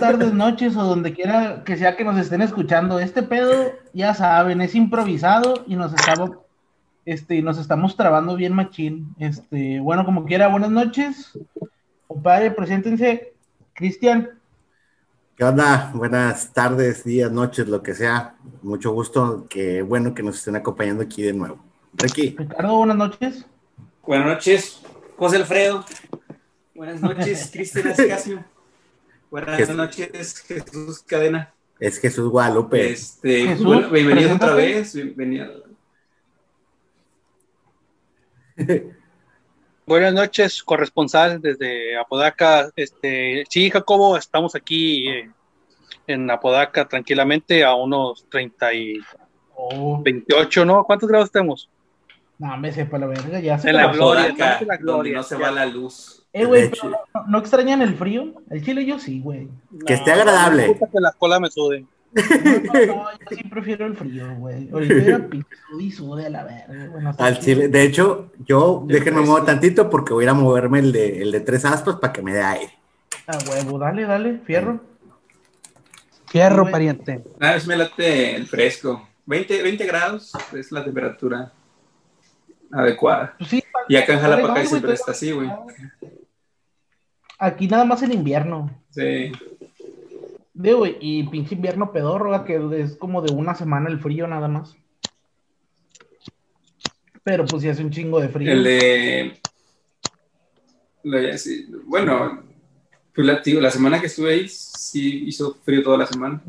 tardes, noches o donde quiera que sea que nos estén escuchando. Este pedo, ya saben, es improvisado y nos estamos, este, nos estamos trabando bien machín. Este, bueno, como quiera, buenas noches. Compadre, preséntense. Cristian. ¿Qué onda? Buenas tardes, días, noches, lo que sea. Mucho gusto. Qué bueno que nos estén acompañando aquí de nuevo. Ricky. Ricardo, buenas noches. Buenas noches, José Alfredo. Buenas noches, Cristian Ascasio. Buenas noches, Jesús Cadena. Es Jesús Guadalupe. Este, Jesús, bueno, bienvenido otra vez. Bienvenido. Buenas noches, corresponsal desde Apodaca. Este, sí, Jacobo, estamos aquí eh, en Apodaca tranquilamente a unos 30 y 28, ¿no? ¿Cuántos grados tenemos? No, me sepa la verga, ya se En la gloria, la gloria, no se va la luz. Eh, güey, ¿no, extrañan el frío? El chile yo sí, güey. que esté agradable. Me que la cola me sude. No, no, yo sí prefiero el frío, güey. Ahorita era y sude a la verga. Al chile, de hecho, yo déjenme mover tantito porque voy a ir a moverme el de, el de tres aspas para que me dé aire. Ah, huevo, dale, dale, fierro. Fierro, pariente. Nada, es me late el fresco. 20, 20 grados es la temperatura adecuada. Pues sí, y acá en Jalapa siempre está así, güey. Aquí nada más en invierno. Sí. Digo, y pinche invierno pedorro, que es como de una semana el frío nada más. Pero pues si hace un chingo de frío. El de. Bueno, pues la, la semana que estuve ahí sí hizo frío toda la semana.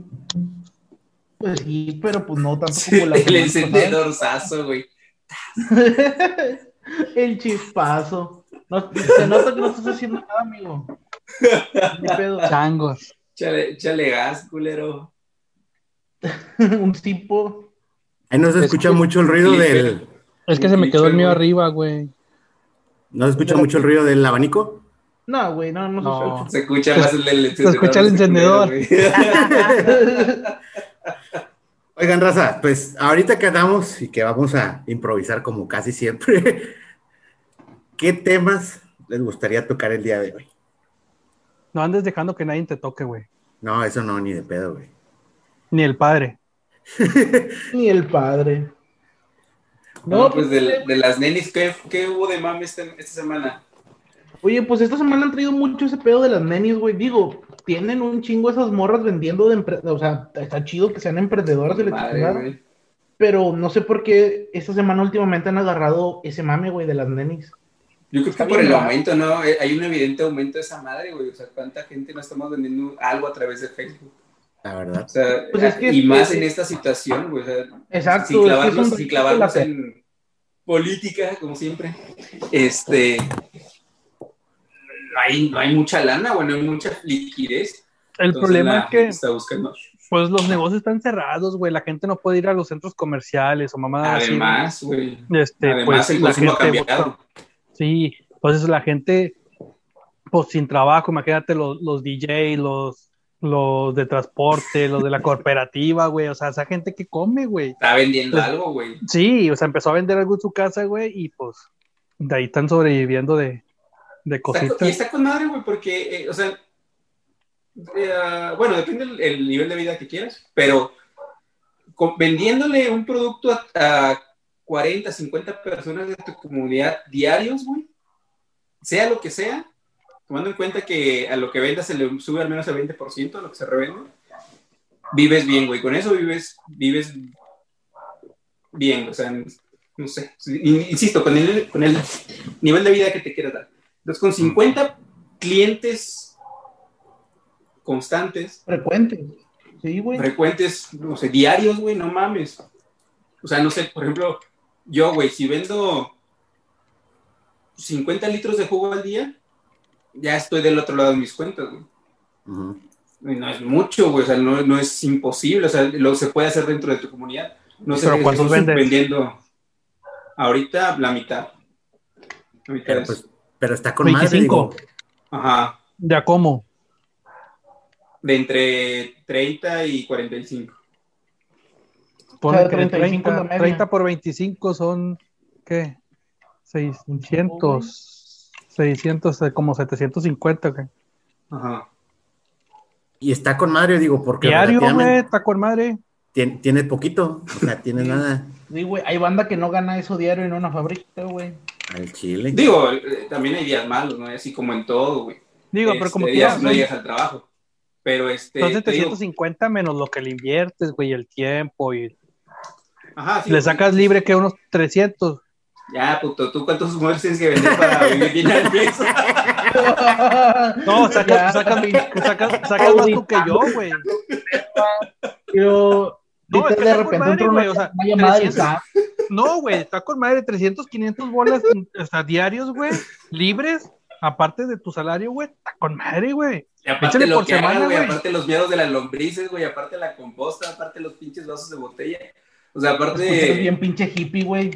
Pues sí, pero pues no tanto como la El encendedorzazo, güey. el chispazo. Se nota que no estás haciendo nada, amigo. Changos. Chale, chale gas, culero. un tipo. Ahí no se escucha mucho el ruido del. Es que se me quedó el mío arriba, güey. ¿No se escucha mucho el ruido del abanico? No, güey, no, no, se escucha. Se escucha más el del encendedor. Se escucha el encendedor. Oigan, raza, pues ahorita que andamos y que vamos a improvisar como casi siempre, ¿qué temas les gustaría tocar el día de hoy? No andes dejando que nadie te toque, güey. No, eso no, ni de pedo, güey. Ni el padre. ni el padre. No, pues de, las nenis, ¿qué, hubo de mami esta, semana? Oye, pues esta semana han traído mucho ese pedo de las nenis, güey. Digo, tienen un chingo esas morras vendiendo de O sea, está chido que sean emprendedoras de la Pero no sé por qué esta semana últimamente han agarrado ese mame, güey, de las nenis. Yo creo que por el aumento, ¿no? Eh, hay un evidente aumento de esa madre, güey. O sea, ¿cuánta gente no estamos vendiendo algo a través de Facebook? La verdad. O sea, pues y más en esta situación, güey. O sea, Exacto. Sin clavarnos, sin clavarnos en política, como siempre. Este. No hay, no hay mucha lana, güey, no hay mucha liquidez. El problema es que. Está buscando. Pues los negocios están cerrados, güey. La gente no puede ir a los centros comerciales o mamadas Además, güey. Este, Además, pues, el consumo ha cambiado. Sí, entonces la gente, pues sin trabajo, imagínate los, los DJ, los, los de transporte, los de la cooperativa, güey, o sea, esa gente que come, güey. Está vendiendo pues, algo, güey. Sí, o sea, empezó a vender algo en su casa, güey, y pues de ahí están sobreviviendo de, de cositas. y está con madre, güey, porque, eh, o sea, eh, bueno, depende del nivel de vida que quieras, pero vendiéndole un producto a 40, 50 personas de tu comunidad diarios, güey, sea lo que sea, tomando en cuenta que a lo que vendas se le sube al menos el 20% a lo que se revende, vives bien, güey. Con eso vives, vives bien, o sea, no sé. Insisto, con el, con el nivel de vida que te quieras dar. Entonces, con 50 clientes constantes. Frecuentes. Sí, güey. Frecuentes, no sé, diarios, güey, no mames. O sea, no sé, por ejemplo, yo, güey, si vendo 50 litros de jugo al día, ya estoy del otro lado de mis cuentas, güey. No es mucho, güey, o sea, no, es imposible, o sea, lo se puede hacer dentro de tu comunidad. No sé ¿Pero cuántos vendes? vendiendo ahorita la mitad. pero, pues, pero, está con 25. Más, Ajá. ¿De cómo? De entre 30 y 45. Pone que 30, 30, por 25 son, ¿qué? 600, 600, como 750, ¿qué? Ajá. Y está con madre, digo, porque Diario, güey, está con madre. tiene, tiene poquito, o sea, tiene nada Sí, güey, hay banda que no gana eso diario en una fábrica, güey. al chile. Digo, eh, también hay días malos, ¿no? Así como en todo, güey. Digo, pero Este, como días, no llegas al trabajo. Pero este. son te digo, 750 menos lo que le inviertes, güey, el tiempo y ajá, sí, le güey. sacas libre que unos 300. Ya, puto, ¿tú cuántos muebles tienes que vender para vivir bien al mes? No, sacas, sacas, sacas, sacas más tú que yo, güey. Pero No, ahorita es que de está con repente madre, una, o sea, una llamada del 300. SAT. No, güey, está con madre 300, 500 bolas o sea, diarios, güey, libres, aparte de tu salario, güey, está con madre, güey. Y aparte lo por que semana, güey, güey. aparte los miedos de las lombrices, güey, aparte la composta, aparte los pinches vasos de botella. O sea, Pues aparte. bien pinche hippie, güey.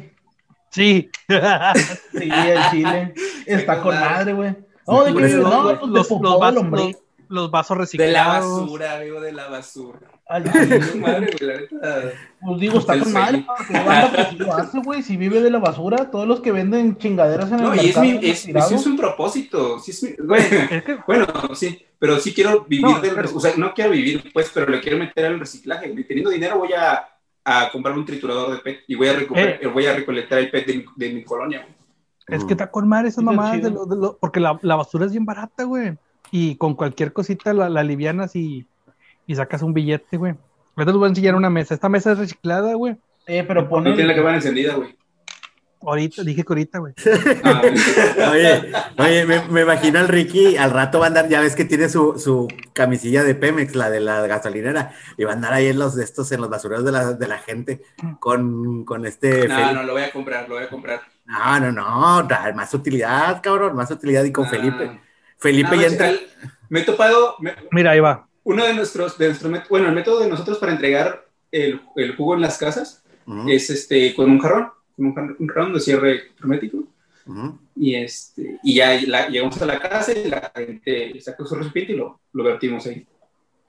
Sí. Sí, el chile. Está con madre. güey. No, de que eso, no, pues los, de los, popó de vasos, los, los vasos De reciclados. la basura, amigo, de la basura. Chile, Madre, güey, la neta. Pues digo, está El con madre, porque banda pues lo hace, güey. Si vive de la basura, todos los que venden chingaderas en el No, y es, mercado. mi, es, sí es un propósito. Sí es mi- güey, Es que, bueno, sí, pero sí quiero vivir No, del. pero- O sea, no quiero vivir, pues, pero le quiero meter al reciclaje. güey. Teniendo dinero, voy a, a comprar un triturador de PET y voy a, recuperar, Eh. voy a recolectar el PET de, mi- de mi colonia. güey. es que está con madre esas mamadas de lo, de lo- porque la, la basura es bien barata, güey. Y con cualquier cosita la, la alivianas y, y sacas un billete, güey. Ahorita les voy a enseñar una mesa. Esta mesa es reciclada, güey. Eh, pero No tiene la cámara encendida, güey. Ahorita, dije que ahorita, güey. Ah. Oye, oye, me, me imagino al Ricky, al rato va a andar, ya ves que tiene su, su camisilla de Pemex, la de la gasolinera, y va a andar ahí en los de estos, en los basureros de la, de la gente, con, con este no, Felipe. no, lo voy a comprar, lo voy a comprar. No, no, no, más utilidad, cabrón, más utilidad y con Ah. Felipe. Felipe ya entra. Me he topado, me- Mira, ahí va. uno de nuestros, de nuestro bueno, el método de nosotros para entregar el, el jugo en las casas es este, con un jarrón, con un jarrón de cierre hermético. ujú. Y, este, y ya la- llegamos a la casa y la gente saca su recipiente y lo, lo vertimos ahí.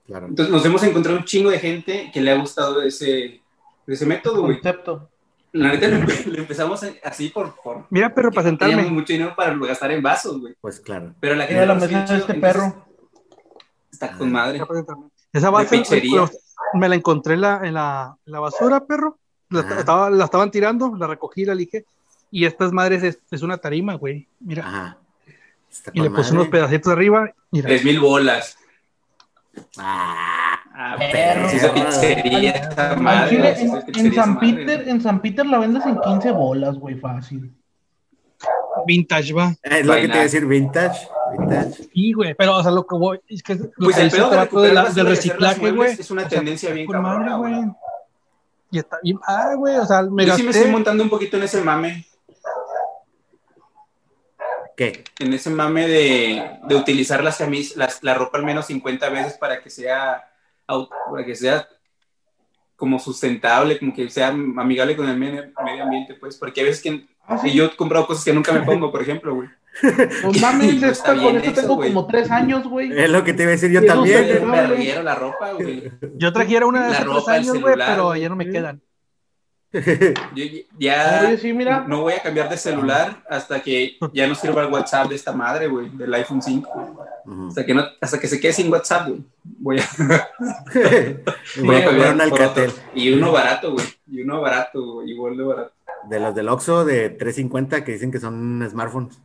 Claro. Entonces nos hemos encontrado un chingo de gente que le ha gustado ese, ese método, güey. Concepto. La neta lo, empe- lo empezamos así por... por Mira, perro, para teníamos sentarme. mucho dinero para gastar en vasos, güey. Pues claro. Pero la gente Mira la mesa de este perro. Está con madre. Esa base me la encontré en la, en la, en la basura, perro. La, estaba, la estaban tirando, la recogí, la lije. Y estas madres es, es una tarima, güey. Mira. Ajá. Está y le puse unos pedacitos arriba. Mira. Tres mil bolas. Ah, Ah, Perro. esa pizzería, esa Al madre. chile, esa en, en pizzería, esa San madre. Peter, en San Peter la vendes en 15 bolas, güey, fácil. Vintage, va. es lo que te iba a decir, vintage. Vintage. Sí, güey. Pero, o sea, lo que voy. Es que Pues que el pedo de este de la- del reciclaje, güey. es una o sea, tendencia bien cabrona, güey. Y está bien padre, güey. O sea, me Yo sí me estoy montando un poquito en ese mame, ¿Qué? en ese mame de, de utilizar las camis, las, la ropa al menos 50 veces para que sea, para que sea como sustentable, como que sea amigable con el medio, ambiente, pues, porque a veces que Ah, sí. yo he comprado cosas que nunca me pongo, por ejemplo, güey. Pues mames, esta, con esto eso, tengo como 3 años, güey. Es lo que te iba a decir yo también. Me reguero la ropa, güey. Yo trajera una de La hace tres ropa, años, güey, pero ya no me quedan. Yo ya Oye, sí, mira. no voy a cambiar de celular hasta que ya no sirva el WhatsApp de esta madre, güey, del iPhone 5. Ujú. Hasta que, no, hasta que se quede sin WhatsApp, güey. Voy a, Voy voy a cambiar un por otro. Alcatel. Y uno barato, güey. Y uno barato, güey. Igual de barato. De los del Oxxo de 350 que dicen que son smartphones.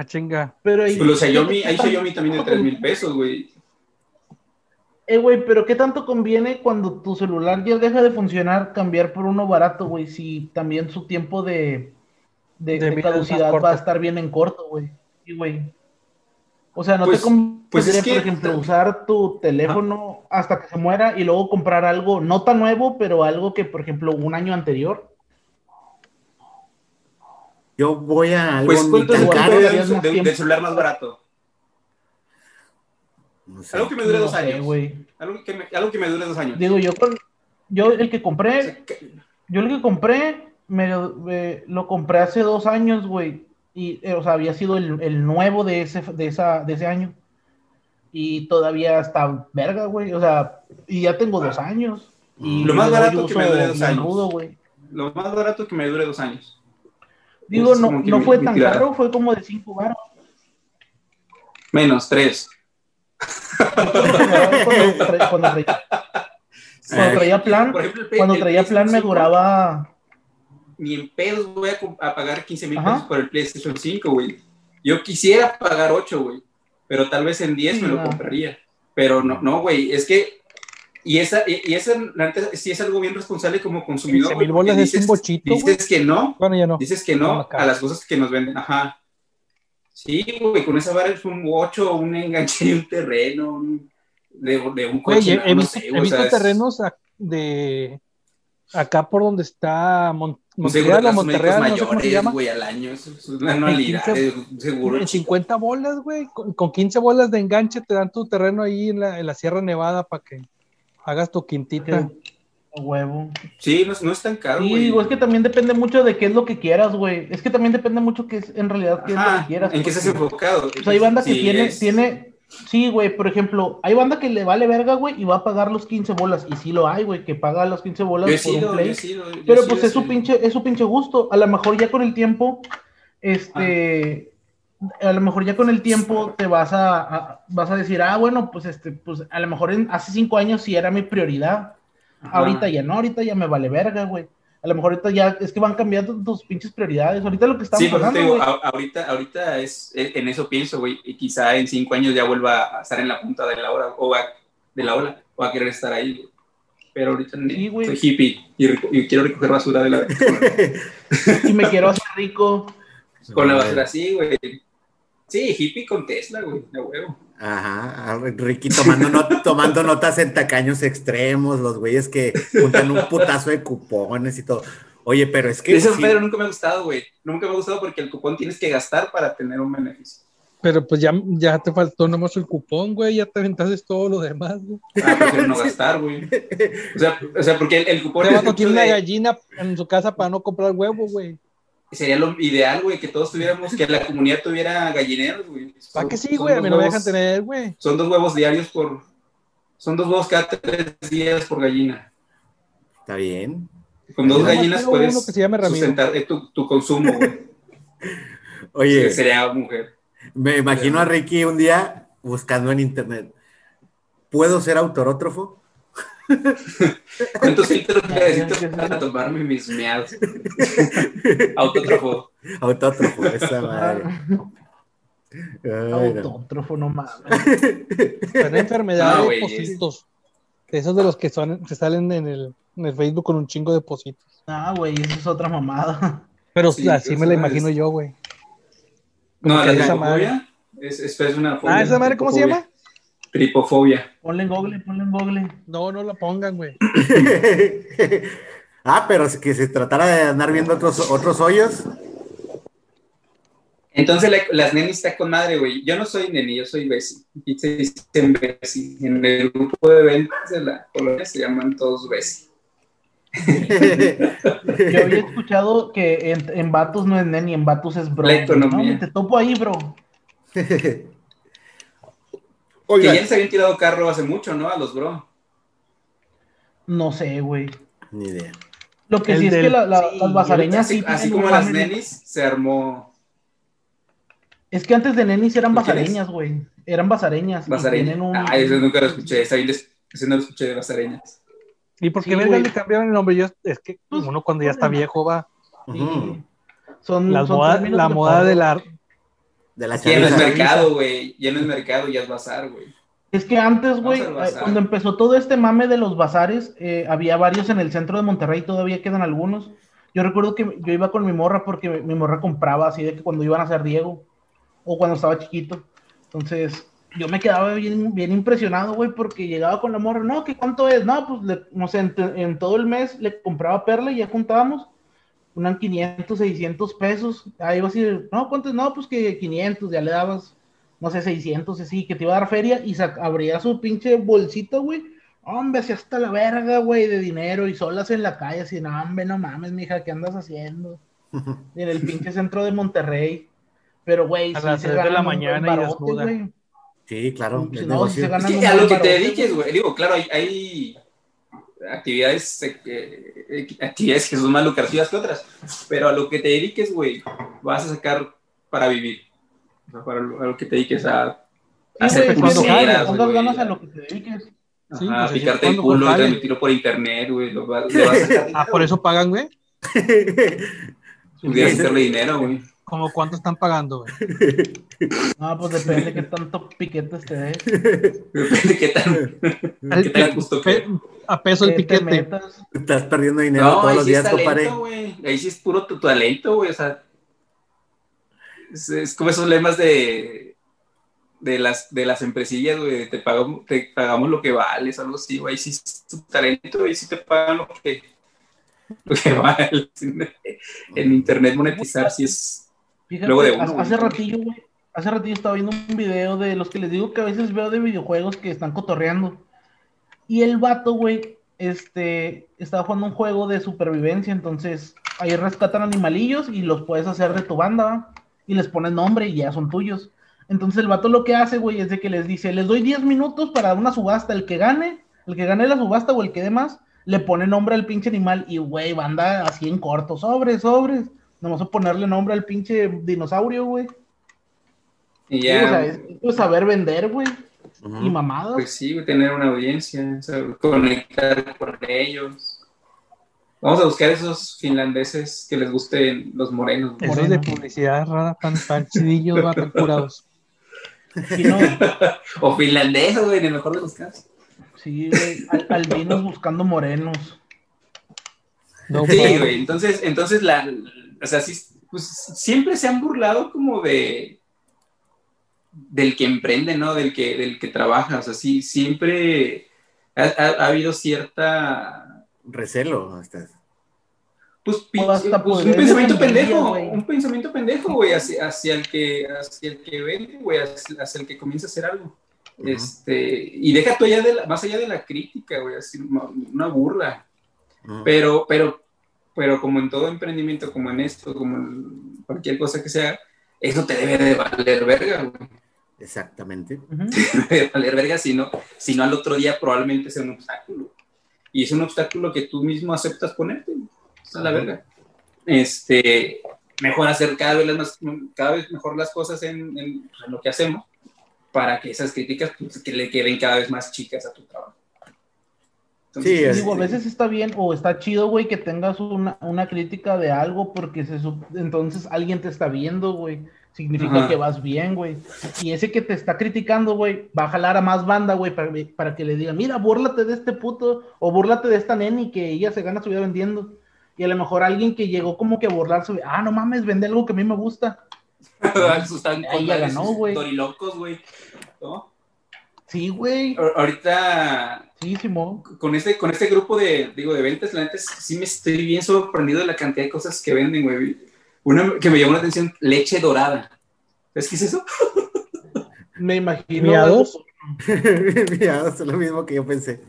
Ah, chinga. Pero ahí- Los Xiaomi, hay Xiaomi también de 3 mil pesos, güey. Eh, güey, pero ¿qué tanto conviene cuando tu celular ya deja de funcionar cambiar por uno barato, güey? Si también su tiempo de, de, caducidad va a estar bien en corto, güey. Sí, güey. O sea, no Pues- te conviene, pues es que- por ejemplo, usar tu teléfono hasta que se muera y luego comprar algo no tan nuevo, pero algo que, por ejemplo, un año anterior. Yo voy a algo Pues, ¿cuánto es el de- del celular más barato? No sé. Algo que me dure No dos sé, años. güey. Algo que, me, algo que me dure dos años. Digo, yo yo el que O compré, sea, que- Yo el que compré, me, me- lo compré hace dos años, güey. Y, eh, o sea, había sido el, el nuevo de ese, de, esa, de ese año. Y todavía está verga, güey. O sea, y ya tengo dos años. Y Lo más barato que me dure dos años. rudo. Lo más barato que me dure dos años. Digo, Es no, no fue tan tirada. caro, fue como de cinco baros. Menos, tres. cuando, traía, plan, cuando traía plan me duraba... Ni en pedos voy a, pagar 15 mil pesos por el PlayStation 5, güey. Yo quisiera pagar 8, güey. Pero tal vez en 10 me lo compraría. Pero no, no, güey. Es que y esa, y esa sí es algo bien responsable como consumidor. mil bolas dices, es un bochito. Dices que no. Bueno, ya no. Dices que no a las cosas que nos venden. Ajá. Sí, güey, con esa vara es un 8, un enganche de un terreno, de, de, un coche. he, visto, he visto terrenos de acá por donde está Mont Montreal o Monterreal, no sé cómo se llama. Güey, al año, es una anualidad, 15, seguro. En 50 bolas, güey, con, con, 15 bolas de enganche te dan tu terreno ahí en la, en la Sierra Nevada para que hagas tu quintita. Huevo. Sí, no, no, es tan caro. Sí, digo, es que también depende mucho de qué es lo que quieras, güey. Es que también depende mucho que es, en realidad qué es lo que quieras. En qué estás enfocado. O sea, hay banda que tiene, tiene, sí, güey, por ejemplo, hay banda que le vale verga, güey, y va a pagar los 15 bolas. Y sí lo hay, güey, que paga los 15 bolas por un play. pero pues es su pinche, es su pinche gusto. A lo mejor ya con el tiempo, este. Ah a lo mejor ya con el tiempo te vas a, vas a decir, ah, bueno, pues este, pues a lo mejor hace cinco años sí era mi prioridad. Ahorita ya no, ahorita ya me vale verga, güey. A lo mejor ahorita ya es que van cambiando tus pinches prioridades. Ahorita lo que estamos sí, pasando, ahorita, ahorita es, en eso pienso, güey, y quizá en cinco años ya vuelva a estar en la punta de la hora, o a, de la ola, o a querer estar ahí, Pero ahorita soy hippie y, quiero recoger basura de la... y me quiero hacer rico. Con la basura así, güey. Sí, hippie con Tesla, güey, de huevo. Ajá, Ricky tomando, tomando notas en tacaños extremos, los güeyes que juntan un putazo de cupones y todo. Oye, pero es que. Eso, Pedro, nunca me ha gustado, güey. Nunca me ha gustado porque el cupón tienes que gastar para tener un beneficio. Pero pues ya, ya te faltó nomás el cupón, güey. Ya te aventaste todo lo demás, güey. Ah, prefiero no gastar, güey. O sea, o sea, porque el, el cupón. Te tiene una gallina en su casa para no comprar huevo, güey sería lo ideal, güey, que todos tuviéramos, que la comunidad tuviera gallineros, güey. ¿Para qué sí, güey? A mí no me dejan tener, güey. Son dos huevos diarios por. Son dos huevos cada tres días por gallina. Está bien. Con dos gallinas puedes sustentar eh, tu, tu, consumo, güey. Oye. sería mujer. Me imagino a Ricky un día buscando en internet. ¿Puedo ser autorótrofo? ¿Cuántos filtros necesito para tomarme mis meados? Autótrofo. Autótrofo, esa madre. Autótrofo, no mames. Son enfermedades de positos. Esos de los que son, que salen en el, en el Facebook con un chingo de positos. Ah, güey, eso es otra mamada. Pero así me la imagino yo, güey. No, la esa madre. Es, es, una Ah, ¿esa madre cómo se llama? Tripofobia. Ponle en Google, ponle en Google. No, no la pongan, güey. ah, pero que se tratara de andar viendo otros, otros hoyos. Entonces las nenis está con madre, güey. Yo no soy neni, yo soy Bessie. Y se dicen Bessie. En el grupo de ventas de la colonia se llaman todos Bessie. yo había escuchado que en, en Batus no es neni, en Batus es bro. La economía. te topo ahí, bro. Que ya les habían tirado carro hace mucho, ¿no? A los bro. No sé, güey. Ni idea. Lo que sí es que las basareñas así, así como las nenis, se armó. Es que antes de nenis eran basareñas, güey. Eran basareñas. Basareñas. Un... Ah, eso nunca lo escuché. Esa ese no lo escuché de basareñas. ¿Y por qué sí, le cambiaron el nombre? Yo, es que pues, uno cuando ya está viejo va. Sí. Son, la moda de la de la ya no es mercado, güey. Ya no es mercado, ya es bazar, güey. Es que antes, güey, cuando empezó todo este mame de los bazares, eh, había varios en el centro de Monterrey, todavía quedan algunos. Yo recuerdo que yo iba con mi morra porque mi morra compraba así de que cuando iban a ser Diego o cuando estaba chiquito. Entonces, yo me quedaba bien, bien impresionado, güey, porque llegaba con la morra, no, ¿qué cuánto es? No, pues, no sé, en, en, todo el mes le compraba perla y ya juntábamos unan 500, 600 pesos. Ahí vas a decir, no, ¿cuántos? No, pues que 500, ya le dabas, no sé, 600, así, que te iba a dar feria y abría su pinche bolsito, güey. Hombre, así hasta la verga, güey, de dinero y solas en la calle, así, no, hombre, no mames, mija, ¿qué andas haciendo? en el pinche centro de Monterrey. Pero, güey, a las 3 de la mañana y desnuda. Sí, claro. No, es que a lo que te dediques, güey. Digo, claro, hay, hay actividades, eh, eh, actividades que son más lucrativas que otras, pero a lo que te dediques, güey, vas a sacar para vivir. para lo, a lo que te dediques a, Sí, güey. ganas a lo que te dediques. Sí, Ajá, pues, picarte el ¿cuándo culo, jale? transmitirlo por internet, güey. Lo vas, lo vas a sacar. Ah, por eso pagan, güey. Pudieras hacerle dinero, güey. ¿Cómo cuánto están pagando, güey? No, pues depende de qué tanto piquetes te des. Depende qué tan, qué tan justo Pe- que. A peso el que te piquete. Estás perdiendo dinero No, todos los sí días, compadre. talento, güey. Ahí sí es puro tu talento, güey. O sea, es, es como esos lemas de, de, las, de las empresillas, güey. Te pagamos, te pagamos lo que vales, algo así, güey. Ahí sí es tu talento, ahí sí te pagan lo que, lo que vale. En internet monetizar sí es. Fíjate, Luego de uno, hace, güey. ratillo, güey. Hace ratillo estaba viendo un video de los que les digo que a veces veo de videojuegos que están cotorreando. Y el vato, güey, este, estaba jugando un juego de supervivencia. Entonces, ahí rescatan animalillos y los puedes hacer de tu banda, ¿va? Y les pones nombre y ya son tuyos. Entonces, el vato lo que hace, güey, es de que les dice: Les doy 10 minutos para una subasta. El que gane, el que gane la subasta o el que dé más, le pone nombre al pinche animal. Y, güey, banda así en corto, sobres, sobres. Vamos a ponerle nombre al pinche dinosaurio, güey. Y Sí, ya. o sea, es, es saber vender, güey. Y mamadas. Pues sí, güey, tener una audiencia, o sea, conectar con ellos. Vamos a buscar esos finlandeses que les gusten los morenos. güey. Esos de publicidad rara, tan, tan chidillos, va, tan curados. Sí, no, O finlandeses, güey, en el mejor de los casos. sí, güey. Al- albinos buscando morenos. No, Sí, güey, entonces, entonces la, o sea, sí, pues siempre se han burlado como de del que emprende, ¿no? Del que, del que trabaja, o sea, sí, siempre ha, ha- ha habido cierta, Recelo. hasta- pues, hasta pues, un poder pensamiento pendejo, güey. un pensamiento pendejo, güey, hacia, hacia el que, hacia el que vende, güey, hacia, hacia el que comienza a hacer algo. Este, y deja tú allá de la- más allá de la crítica, güey, así, una burla. Pero, pero, pero como en todo emprendimiento, como en esto, como en cualquier cosa que sea, eso te debe de valer verga, güey. Exactamente. Te debe de valer verga, si no, si no al otro día probablemente sea un obstáculo. Y es un obstáculo que tú mismo aceptas ponerte. güey. Esa es la verga. Este, mejor hacer cada vez, las más- cada vez mejor las cosas en, en- pues, en lo que hacemos para que esas críticas pues, que le queden cada vez más chicas a tu trabajo. Sí, es- Digo, a veces está bien o está chido, güey, que tengas una, una crítica de algo porque se entonces alguien te está viendo, güey. Significa Ajá. que vas bien, güey. Y ese que te está criticando, güey, va a jalar a más banda, güey, para, para que le digan, mira, búrlate de este puto o búrlate de esta neni que ella se gana su vida vendiendo. Y a lo mejor alguien que llegó como que a burlarse, ah, no mames, vende algo que a mí me gusta. Ahí ya ganó, güey. dorilocos, güey. ¿no? Sí, güey. Ahorita, Sí, Simón. con este, con este grupo de, digo, de ventas, la neta, sí me estoy bien sorprendido de la cantidad de cosas que venden, güey. Una que me llamó la atención, leche dorada. ¿Sabes qué es eso? Me imagino. ¿Miados? Mira, es lo mismo que yo pensé.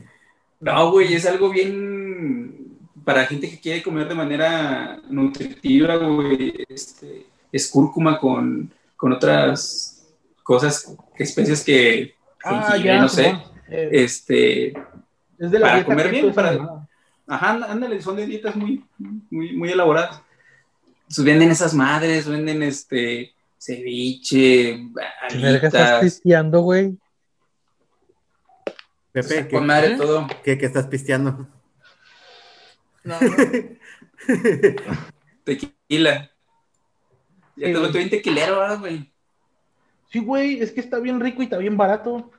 No, güey, es algo bien para gente que quiere comer de manera nutritiva, güey. Este, es cúrcuma con, con otras cosas, especias que, Ah, ya, no sé. Eh, Este, es de la para dieta comer bien, para-. Ajá, ándale, son de dietas muy, muy, muy elaboradas. Entonces, venden esas madres, venden este ceviche, ¿Qué estás pisteando, güey? Pepe, ¿qué, madre todo. qué- qué estás pisteando? No, Tequila. Ya Sí, te lo bien tequilero, ¿verdad, güey. Sí, güey, es que está bien rico y está bien barato.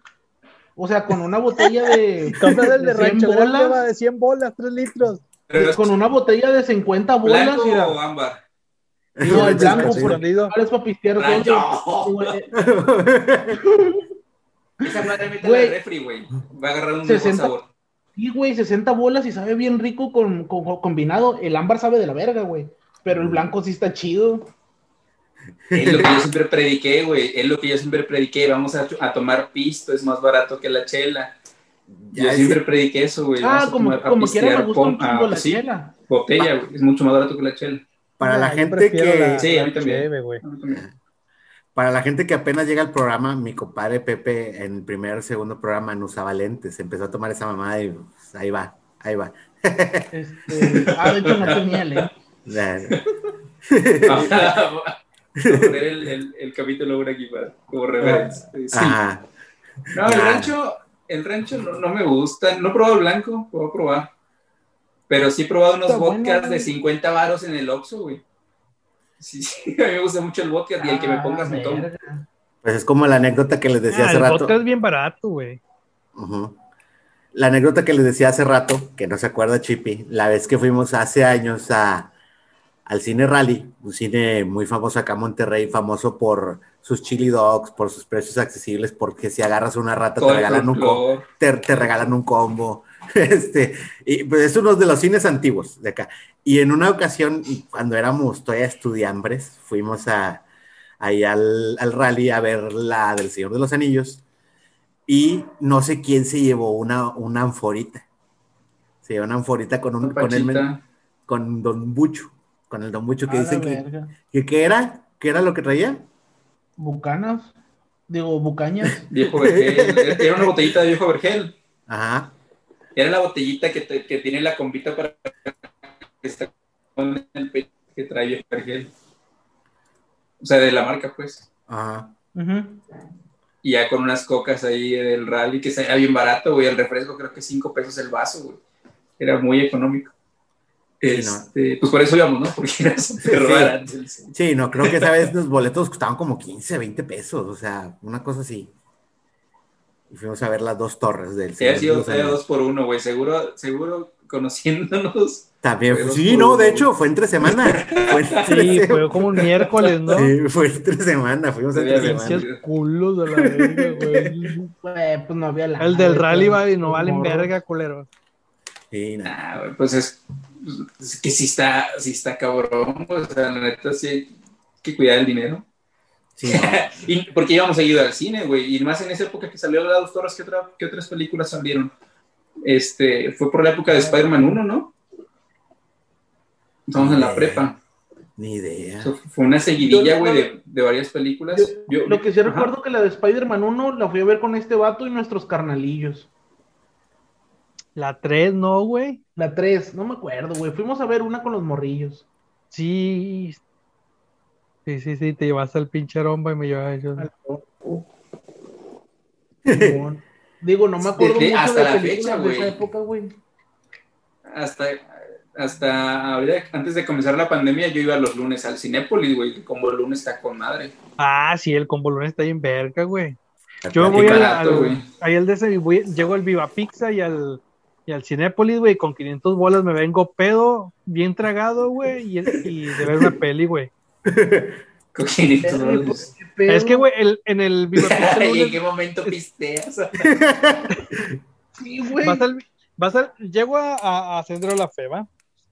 O sea, con una botella de, Compras el de de 100 rancho grande, va, bolas, de 100 bolas, 3 litros. Pero con una botella de 50 bolas, blanco mira. o ámbar. No, el blanco, Sí. por es para pistear Esa madre mete al refri, güey. Va a agarrar un 60. mejor sabor. Sí, güey, 60 bolas y sabe bien rico con, con- con- combinado. El ámbar sabe de la verga, güey. Pero el blanco sí está chido. Es lo que yo siempre prediqué, güey. Es lo que yo siempre prediqué. Vamos a, a tomar pisto, es más barato que la chela. Ya, yo sí. siempre prediqué eso, güey. Ah, a como, a como quiera me pistear gusta un ah, la sí, chela. Botella, güey. Es mucho más barato que la chela. Para la Ah, gente que la- Sí, a mí también. cheve, güey. para la gente que apenas llega al programa, mi compadre Pepe en el primer segundo programa no usaba lentes, empezó a tomar esa mamada y pues, ahí va, ahí va. Este, ah, de hecho no tenía lente. Poner el, el, el capítulo ahora aquí para, como referencia. Sí. Ajá. No, el rancho, el rancho no, no me gusta. No he probado el blanco, puedo probar. Pero sí he probado unos vodkas de 50 varos en el Oxxo, güey. Sí, sí, a mí me gusta mucho el vodka y el que me pongas me tomo. Pues es como la anécdota que les decía Ah, hace el rato. vodka es bien barato, güey. La anécdota que les decía hace rato, que no se acuerda Chippy, la vez que fuimos hace años a, al cine Rally, un cine muy famoso acá en Monterrey, famoso por sus chili dogs, por sus precios accesibles, porque si agarras una rata Todo te regalan, un te, te regalan un combo. Este, y pues es uno de los cines antiguos de acá. Y en una ocasión, cuando éramos todavía estudiambres, fuimos a, ahí al, al rally a ver la del Señor de los Anillos y no sé quién se llevó una, una anforita. Se llevó una anforita con, un, con, el, con Don Bucho, con el Don Bucho que dicen que, que, ¿qué era? ¿Qué era lo que traía? Bucanas. Digo, bucañas. Viejo vergel. Era una botellita de viejo vergel. Ajá. Era la botellita que, te- que tiene la combita para que está con el pecho que trae viejo vergel. O sea, de la marca, pues. Ajá. Y ya con unas cocas ahí del rally, que era bien barato, güey. El refresco creo que 5 pesos el vaso, güey. Era muy económico. Sí, Este, Pues por eso íbamos, ¿no? Porque era súper Sí. no, creo que esa vez los boletos costaban como 15, 20 pesos, o sea, una cosa así. Y fuimos a ver las dos torres del Sí, ha sido dos por uno, güey. Seguro, seguro, conociéndonos. También, fue sí, no, uno. de hecho, fue entre semana. Fue entre Sí, semana. fue como un miércoles, ¿no? Sí, fue entre semana, fuimos entre semana. Pinches culos de la verga, güey. Güey, pues no había la. El del rally va y no valen verga, culero. Sí, no. Ah, güey, pues es, es que sí está, sí está cabrón. O sea, la neta sí hay que cuidar el dinero. Sí, no. y porque íbamos a ir al cine, güey. Y más en esa época que salió la dos torres, ¿qué, otra- qué otras películas salieron? Este, fue por la época de Spider-Man 1, ¿no? Estamos en la prepa. Ni idea. O sea, fue una seguidilla, güey, de, de varias películas. Yo- Yo- Lo que sí Ajá. recuerdo que la de Spider-Man 1 la fui a ver con este vato y nuestros carnalillos. La 3, ¿no, güey? La 3, no me acuerdo, güey. Fuimos a ver una con los morrillos. Sí. Sí, sí, sí, te llevaste al pinche romba y me llevaba yo. Digo, no me acuerdo Desde- mucho hasta de la fecha, güey. esa época, güey. hasta, hasta ahorita, antes de comenzar la pandemia, yo iba los lunes al Cinépolis, güey, el lunes está con madre. Ah, sí, el combolón está bien verga, güey. Yo voy al, barato, al- güey. ahí al de ese, voy- llego al Viva Pizza y al, y al Cinépolis, güey, con 500 bolas me vengo pedo, bien tragado, güey, y, y de ver una peli, güey. Con 500 Verga, dólares. pues. Es que, güey, el- en el ¿Y en qué momento pisteas? Sí, güey. vas al, vas al- llego a, a, a Centro de la Fe, ¿va?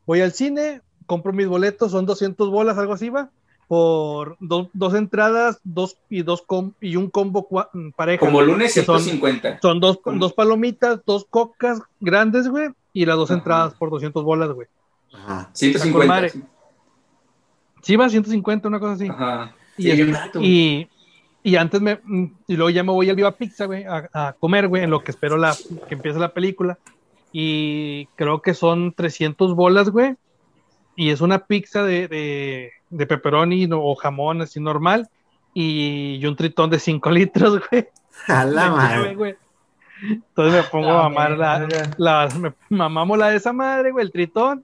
Voy al cine, compro mis boletos, son 200 bolas, algo así, ¿va? Por dos, dos entradas, dos y dos com- y un combo cua- pareja. Como lunes que son- 150. Son dos, ¿Cómo? dos palomitas, dos cocas grandes, güey, y las dos Ajá. entradas por 200 bolas, güey. Ajá. Con 150. madre. Sí, va 150, una cosa así. Ajá. Y, Sí, y, y antes me. mm, Y luego ya me voy al Viva Pizza, güey, a, a comer, güey, en lo que espero la, que empiece la película. Y creo que son 300 bolas, güey. Y es una pizza de, de, de pepperoni no- o jamón así normal. Y, y un tritón de 5 litros, güey. A la madre. güey. Entonces me pongo a mamar la, la- me mamamos la de esa madre, güey, el tritón.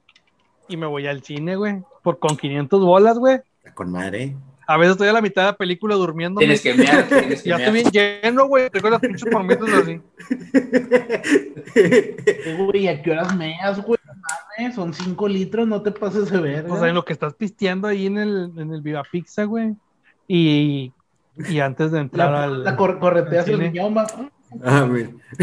Y me voy al cine, güey. Por con 500 bolas, güey. Con madre. A veces estoy a la mitad de la película durmiendo. Tienes que mear, tienes que Ya estoy bien lleno, güey. Tengo las pinches palomitas así. Güey, ¿a qué horas meas, güey? Mames, Son 5 litros, no te pases de verga. O sea, en lo que estás pisteando ahí en el, en el Viva Pizza, güey. Y, y antes de entrar la, al. la cor- correteas al el va. Ah, mira.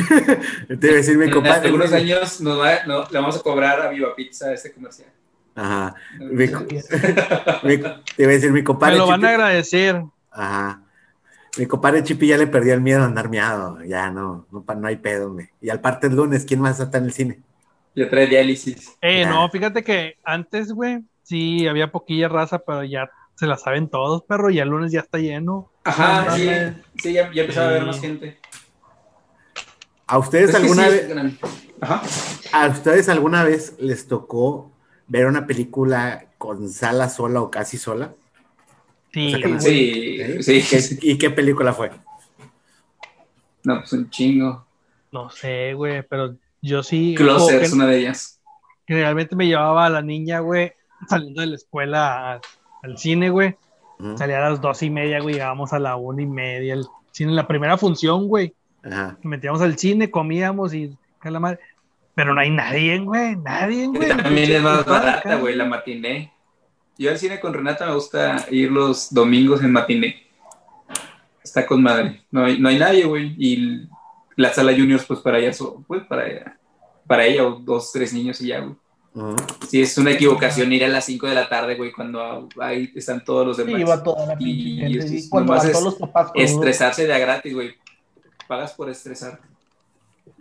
Te iba a decir mi En compadre. algunos años nos va- no, le vamos a cobrar a Viva Pizza este comercial. Ajá. Mi- mi- te iba a decir mi Me compadre. lo van Chipi- a agradecer. Ajá. Mi compadre Chipi ya le perdió el miedo a andar miado. Ya no, no, pa- no hay pedo, me. Y al parte el lunes, ¿quién más está en el cine? Ya trae diálisis. Eh, no, fíjate que antes, güey, sí había poquilla raza, pero ya se la saben todos, perro. Y el lunes ya está lleno. Ajá, No sí, sí, ya, ya empezaba a haber más gente. ¿A ustedes alguna sí, vez, Ajá. a ustedes alguna vez les tocó ver una película con sala sola o casi sola? Sí, O sea, Sí, ¿Eh? sí, ¿Qué- sí. ¿Y qué película fue? No, pues un chingo. No sé, güey, pero yo sí. Closer es una de ellas. Generalmente me llevaba a la niña, güey, saliendo de la escuela a- al cine, güey. Salía a las dos y media, güey, llegábamos a la una y media. El cine, la primera función, güey. Ajá. Metíamos al cine, comíamos y. Pero no hay nadie, güey, nadie, güey. también es más barata, güey, la matiné. Yo al cine con Renata me gusta ir los domingos en matiné. Está con madre. No hay, no hay nadie, güey. Y la sala juniors, pues para ella, so- pues para ella, para ella o dos, tres niños y ya, güey. Sí, es una equivocación ir a las 5 de la tarde, güey, cuando ahí están todos los Sí, demás. iba toda la Y- y es- y cuando nomás van es todos los papás. Estresarse de a gratis, güey. Pagas por estresarte.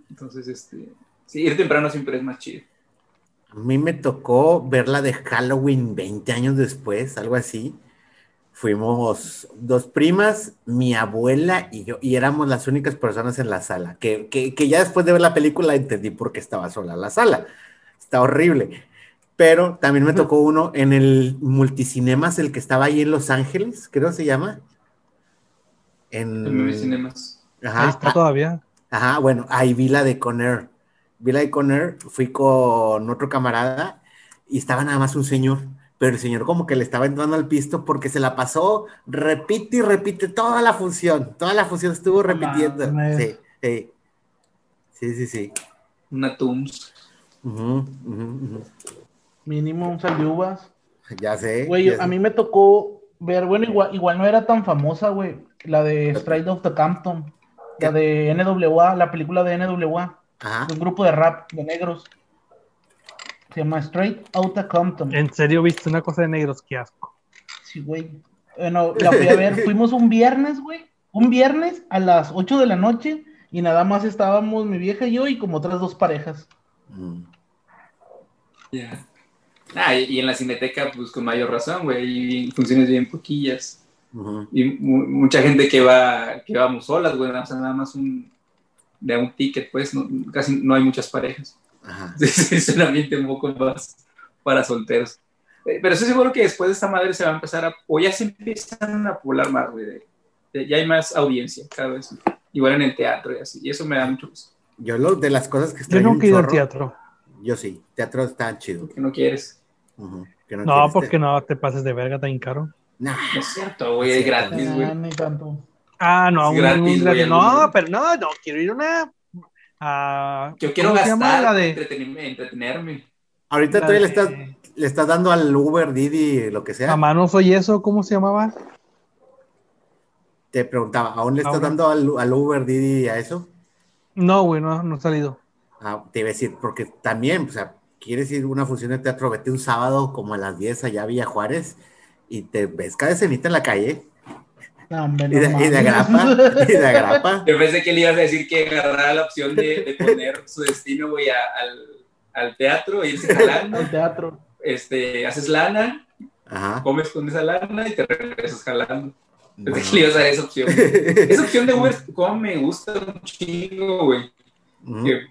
Entonces, este. Sí, ir temprano siempre es más chido. A mí me tocó verla de Halloween 20 años después, algo así. Fuimos dos primas, mi abuela y yo, y éramos las únicas personas en la sala. Que, que, que ya después de ver la película entendí por qué estaba sola la sala. Está horrible. Pero también me tocó uno en el multicinemas, el que estaba ahí en Los Ángeles, creo se llama. En, En mis cinemas. Ajá, Ahí está todavía. Ajá, bueno, ahí vi la de Conner. Vi la de Conner, fui con otro camarada y estaba nada más un señor, pero el señor como que le estaba entrando al pisto porque se la pasó, repite y repite toda la función, toda la función estuvo repitiendo. Sí, sí, sí, sí, sí. Una ujú. Mínimo un sal de uvas. Ya sé. Güey, ya a sé. mí me tocó ver, bueno, igual, igual no era tan famosa, güey. La de Stride of the Campton. La de NWA, la película de NWA. Ajá. de un grupo de rap de negros. Se llama Straight Outta Compton. En serio, viste una cosa de negros, qué asco. Sí, güey. Bueno, la fui a ver. Fuimos un viernes, güey. Un viernes a las 8 de la noche y nada más estábamos mi vieja y yo y como otras dos parejas. Mm. Ya. Ah, y, en la cineteca, pues con mayor razón, güey. y Funciones bien poquillas. Y mu- mucha gente que va, que vamos solas, güey. O sea, nada más un. De un ticket, pues. no- casi no hay muchas parejas. Ajá. es un ambiente un poco más para solteros. Eh, Pero estoy seguro que después de esta madre se va a empezar a, o ya se empiezan a poblar más, güey. de- de- ya hay más audiencia cada vez. Igual en el teatro y así. Y eso me da mucho gusto. Yo lo de las cosas que Yo un nunca he ido al teatro. Yo sí, teatro está chido. Que no quieres. Ujú. Que no No, quieres porque te- no te pases de verga tan caro. Nah. No es cierto, güey. Es gratis, Ah, güey. tanto. Ah, no, Es un- gratis, un güey, algún No, pero no, no, quiero ir a una. A- Yo quiero gastar, La de, entretenerme, entretenerme. Ahorita la todavía le estás, le estás dando al Uber, Didi, lo que sea. A mano soy eso, ¿cómo se llamaba? Te preguntaba, ¿aún le estás Ahora. dando al, al Uber, Didi, a eso? No, güey, no, no ha salido. Ah, te iba a decir, porque también, o sea, quieres ir a una función de teatro, vete un sábado como a las 10 allá a Villa Juárez y te ves cada escenita en la calle No, hombre, y de, y de agrapa, y de agrapa. Yo pensé que le ibas a decir que agarrara la opción de, de poner su destino, güey, a- al, al teatro, irse jalando. Al teatro. Este, haces lana, Ajá. comes con esa lana y te regresas jalando. Pensé que le ibas a dar esa opción. Esa opción de Uber, como me gusta un chingo, güey. Que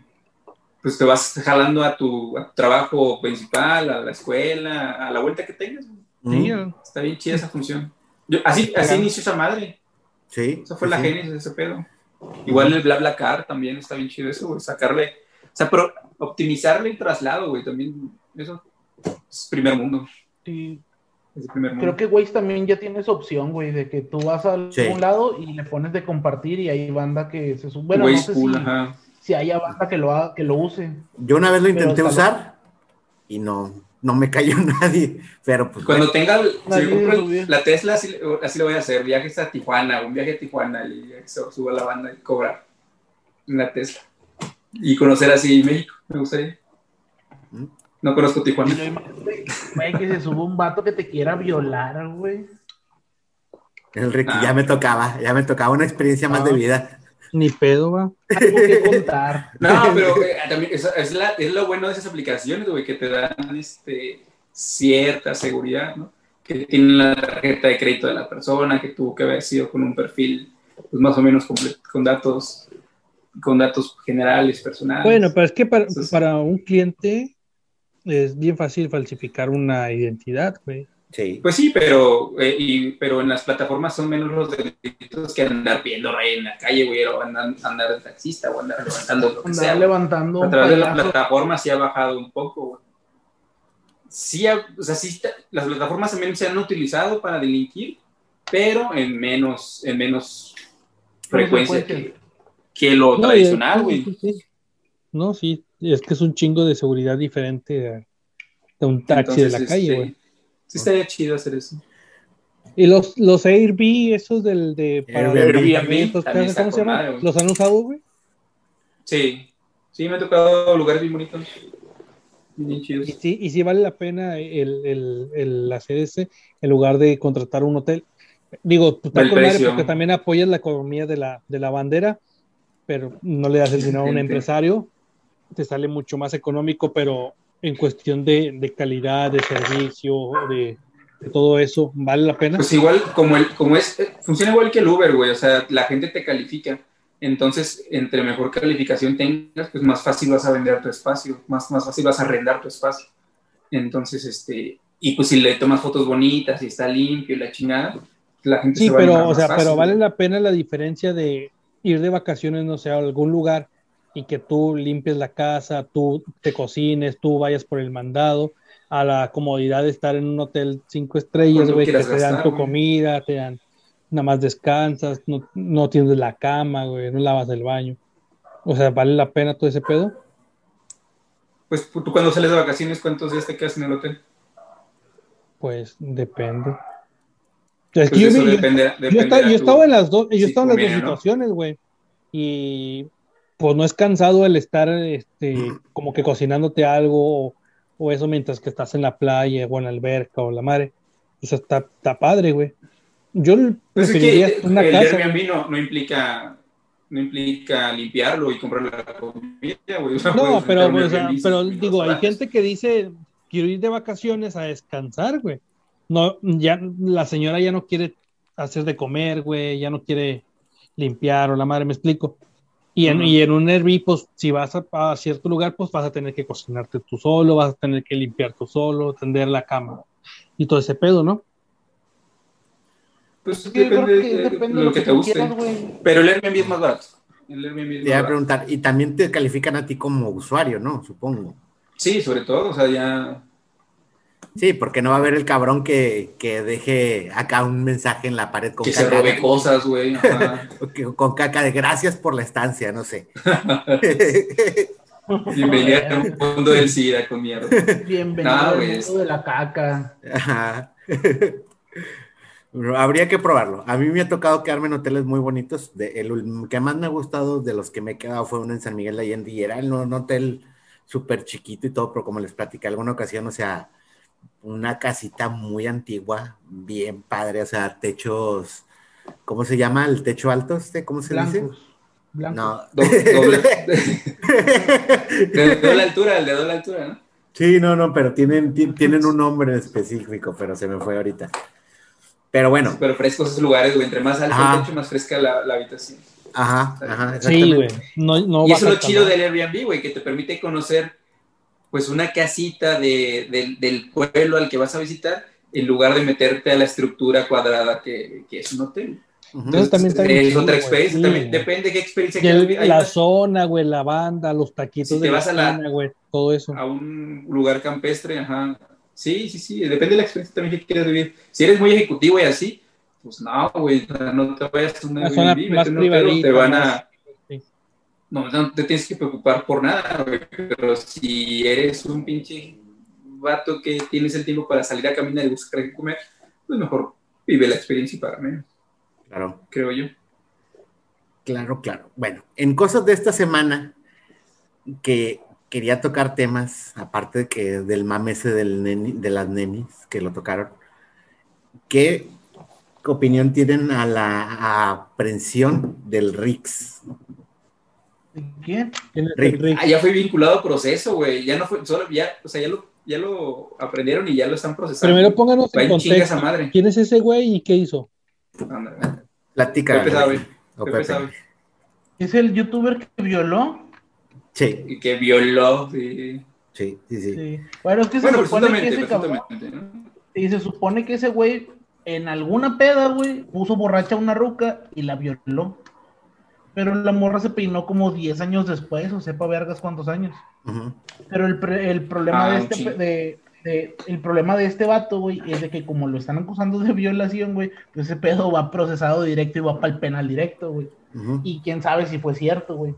pues te vas jalando a tu, a tu trabajo principal, a la escuela, a la vuelta que tengas. güey. Está bien chida esa función. Yo, así, así inició esa madre. Sí. Esa fue sí, la sí. génesis de ese pedo. Igual el BlaBlaCar también está bien chido eso, güey. Sacarle, o sea, pero optimizarle el traslado, güey, también. Eso es primer mundo. Sí. Es el primer mundo. Creo que Waze también ya tiene esa opción, güey, de que tú vas a algún Sí. lado y le pones de compartir y hay banda que se sube. Bueno, Way no sé si, ajá. si haya banda que lo, haga, que lo use. Yo una vez lo intenté usar y no, no me cayó nadie, pero pues Cuando tenga, si compro la Tesla, así, así lo voy a hacer. Viajes a Tijuana, un viaje a Tijuana y se suba la banda y cobrar la Tesla. Y conocer así México, me gustaría. ¿Mm? No conozco Tijuana. Güey, que se sube un vato que te quiera violar, güey. el Ricky Ah. ya me tocaba, ya me tocaba una experiencia más Ah. de vida. Ni pedo, va. Algo que contar. No, pero eh, también es, es, la- es lo bueno de esas aplicaciones, güey, que te dan este, cierta seguridad, ¿no? Que tienen la tarjeta de crédito de la persona, que tuvo que haber sido con un perfil, pues más o menos con datos, con datos generales, personales. Bueno, pero es que para, para un cliente es bien fácil falsificar una identidad, güey. Sí. Pues sí, pero, eh, y, pero en las plataformas son menos los delitos que andar viendo ahí en la calle, güey, o andar, andar de taxista o andar levantando lo que Andar sea. levantando A través de la plataforma sí ha bajado un poco, güey. Sí, ha- o sea, sí está- las plataformas también se han utilizado para delinquir, pero en menos, en menos frecuencia que, que lo No, tradicional, güey. sí, sí. No, sí, es que es un chingo de seguridad diferente de, de un taxi de la calle, este, güey. Sí estaría chido hacer eso. Y los, los Airbnb, esos del de para Airbnb. También está ¿cómo se. ¿Los han usado, güey? Sí, sí, me ha tocado lugares bien bonitos. Bien chidos. Y sí, y sí vale la pena el, el, el hacer ese en lugar de contratar un hotel. Digo, pues, está El con madre precio. porque también apoyas la economía de la, de la bandera, pero no le das el dinero a un empresario, te sale mucho más económico, pero en cuestión de, de calidad, de servicio, de, de todo eso, ¿vale la pena? Pues igual, como, el, como es, eh, funciona igual que el Uber, güey, o sea, la gente te califica. Entonces, entre mejor calificación tengas, pues más fácil vas a vender tu espacio, más, más fácil vas a arrendar tu espacio. Entonces, este, y pues si le tomas fotos bonitas y está limpio y la chingada, la gente Sí, se va a pero, animar o más sea, fácil, pero vale la pena la diferencia de ir de vacaciones, no sé, a algún lugar y que tú limpies la casa, tú te cocines, tú vayas por el mandado, a la comodidad de estar en un hotel cinco estrellas, güey, que te dan tu comida, te dan, nada más descansas, no, no tienes la cama, güey, no lavas el baño. O sea, ¿vale la pena todo ese pedo? Pues tú cuando sales de vacaciones, ¿cuántos días te quedas en el hotel? Pues depende. Es Pues que yo, estaba en las dos, yo estaba en las dos situaciones, güey. Y pues no es cansado el estar este, como que cocinándote algo o, o eso mientras que estás en la playa o en la alberca o la madre. O sea, está, está padre, güey. Yo Pues es preferiría que una el casa. Airbnb no, no implica no implica limpiarlo y comprar la comida, güey. O sea, No, puedes pero, o sea, pero digo, hay gente que dice, quiero ir de vacaciones a descansar, güey. No, ya la señora ya no quiere hacer de comer, güey, ya no quiere limpiar o la madre, me explico. Y en, Ujú. y en un Airbnb, pues si vas a, a cierto lugar, pues vas a tener que cocinarte tú solo, vas a tener que limpiar tú solo, tender la cama y todo ese pedo, ¿no? Pues Sí, yo creo depende, que de, depende de lo que te tú guste. quieras, güey. Pero el Airbnb es más barato. El Airbnb es Te más a barato. preguntar, y también te califican a ti como usuario, ¿no? Supongo. Sí, sobre todo, o sea, ya. Sí, porque no va a haber el cabrón que, que deje acá un mensaje en la pared con que se robe cosas, güey. con caca de gracias por la estancia, no sé. Bienvenido al mundo del SIDA con mierda. Bienvenido al güey, mundo de la caca. Ajá. Habría que probarlo. A mí me ha tocado quedarme en hoteles muy bonitos. De, el que más me ha gustado de los que me he quedado fue uno en San Miguel de Allende y era un hotel súper chiquito y todo, pero como les platicé alguna ocasión, o sea, una casita muy antigua, bien padre, o sea, techos, ¿cómo se llama? ¿El techo alto? Este? ¿Cómo se dice? No. Do- doble. De doble altura, el de doble altura, ¿no? Sí, no, no, pero tienen, ti- tienen un nombre específico, pero se me fue ahorita. Pero bueno, Pero frescos esos lugares, güey. Entre más alto Ajá. el techo, más fresca la, la habitación. ajá, ajá, Sí, güey. exactamente. No, no y eso es lo chido del Airbnb, güey, que te permite conocer pues una casita de, del- del pueblo al que vas a visitar en lugar de meterte a la estructura cuadrada que, que es un hotel. Entonces, también está bien es chido, otra experiencia. Sí, también depende de qué experiencia el- vivir. Hay la zona, güey, la banda, los taquitos Si te de la vas a la- güey, todo eso. a un lugar campestre, ajá. Sí, sí, sí, depende de la experiencia también que quieras vivir. Si eres muy ejecutivo y así, pues no, güey, no te vayas a un Una zona Airbnb, más privadita, te van más- a... No, no te tienes que preocupar por nada, güey, pero si eres un pinche vato que tienes el tiempo para salir a caminar y buscar qué comer, pues mejor vive la experiencia y para menos, Claro. creo yo. Claro, claro. Bueno, en cosas de esta semana que quería tocar temas, aparte de que del mame ese del neni- de las nenis que lo tocaron, ¿qué opinión tienen a la aprehensión del Rix? ¿Quién? ¿Quién es Rick. Ah, ya fue vinculado a proceso, güey, ya no fue, solo, ya, o sea, ya lo, ya lo aprendieron y ya lo están procesando. Primero pónganos en contexto. madre. ¿Quién es ese güey y qué hizo? Platica. Pepe sabe, Regi, o Pepe Pepe. sabe. ¿Es el youtuber que violó? Sí, Y que violó, sí. sí, sí, sí. Sí. Bueno, es que se Bueno, supone que ese cabrón. Y se supone que ese güey, en alguna peda, güey, puso borracha a una ruca y la violó. Pero la morra se peinó como 10 años después, o sepa vergas cuántos años. Pero el, pre- el problema Ah, de un este de, de- el problema de este vato, güey, es de que como lo están acusando de violación, güey, pues ese pedo va procesado directo y va para el penal directo, güey. Y quién sabe si fue cierto, güey.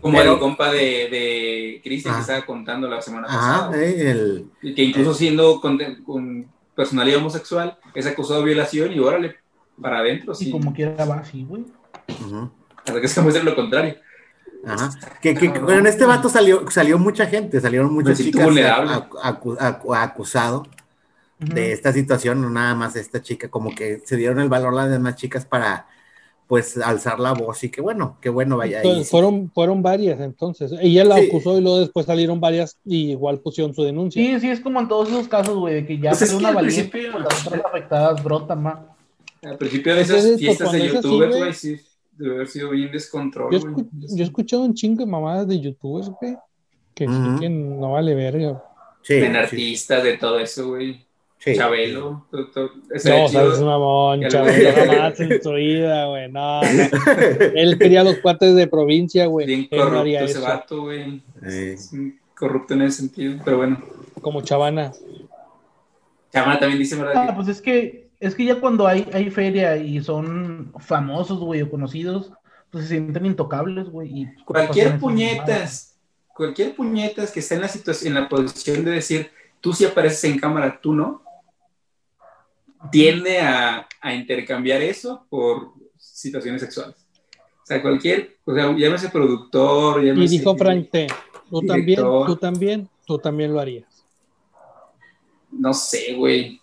Como Pero- el compa de, de Cristian Ah. que estaba contando la semana Ajá, pasada. eh, el, que incluso siendo con, con personalidad homosexual, es acusado de violación y órale, para adentro, Y sí. como quiera va así, güey. Ujú. Hasta que es como lo contrario. Ajá. Que, que, que con este vato salió, salió mucha gente, salieron muchas Me siento chicas vulnerable. acu- acu- acu- acusado de esta situación, no nada más esta chica, como que se dieron el valor las demás chicas para pues alzar la voz y que bueno, que bueno vaya ahí. Entonces, fueron, fueron varias entonces. Ella la Sí. acusó y luego después salieron varias y igual pusieron su denuncia. Sí, sí, es como en todos esos casos, güey, de que ya Pues es una al valiente, principio- pues las otras afectadas brotan más. Al principio de Pues esas es- fiestas cuando de youtubers, güey, sí, debe haber sido bien descontrol, Yo, escu- yo he escuchado un chingo de mamadas de youtubers, güey, que sí Ujú. que no vale verga. Sí, De sí, artistas, de todo eso, güey. sí. Chabelo. todo- todo- ese No, sabes, mamón, El- chaval, jamás en su vida, güey, no, no. Él quería los cuates de provincia, güey. Bien Él no corrupto haría ese eso. vato, güey. Sí. Corrupto en ese sentido, pero bueno. Como chavana. Chamana también dice, ¿verdad? Ah, pues es que, es que ya cuando hay, hay feria y son famosos, güey, o conocidos, pues se sienten intocables, güey. y cualquier puñetas, cualquier puñetas que esté en la situación, en la posición de decir, tú sí apareces en cámara, tú no, tiende a, a intercambiar eso por situaciones sexuales. O sea, cualquier, o sea, llámese productor, Y llámese... dijo Frank T, tú también, Director. tú también, tú también lo harías. No sé, güey.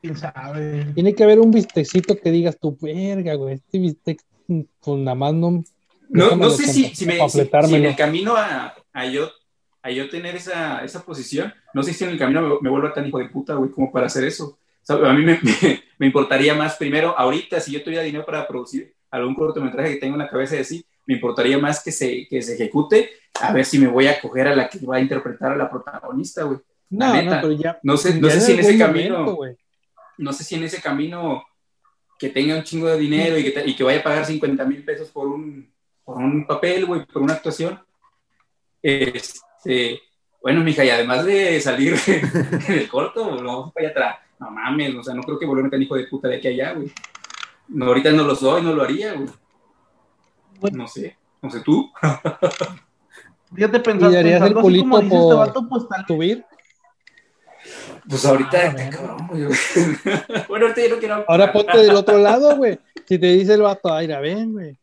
¿Quién sabe? Tiene que haber un bistecito que digas tu verga, güey. Este bistec, pues nada más no. No, no sé si, si, me, si- si en el camino a, a yo, a yo tener esa, esa posición, no sé si en el camino me, me vuelva tan hijo de puta, güey, como para hacer eso. O sea, a mí me, me, me importaría más, primero, ahorita, si yo tuviera dinero para producir algún cortometraje que tengo en la cabeza de sí, me importaría más que se, que se ejecute, a ver si me voy a coger a la que va a interpretar a la protagonista, güey. No, la no, neta. pero ya. No sé, no sé si en ese camino. No sé si en ese camino que tenga un chingo de dinero y que, te- y que vaya a pagar 50 mil pesos por un, por un papel, güey, por una actuación. Este, bueno, mija, y además de salir en el corto, lo vamos para allá atrás. No mames, o sea, no creo que volverme tan hijo de puta de aquí a allá, güey. No, ahorita no lo soy, no lo haría, güey. No sé, no sé tú. Fíjate pensando, ¿Y darías el culito este vato, pues tal vez. Subir. Pues ahorita, Ah, cabrón, güey. bueno, ahorita yo no quiero. Ahora ponte del otro lado, güey. Si te dice el vato, ay, mira, ven, güey.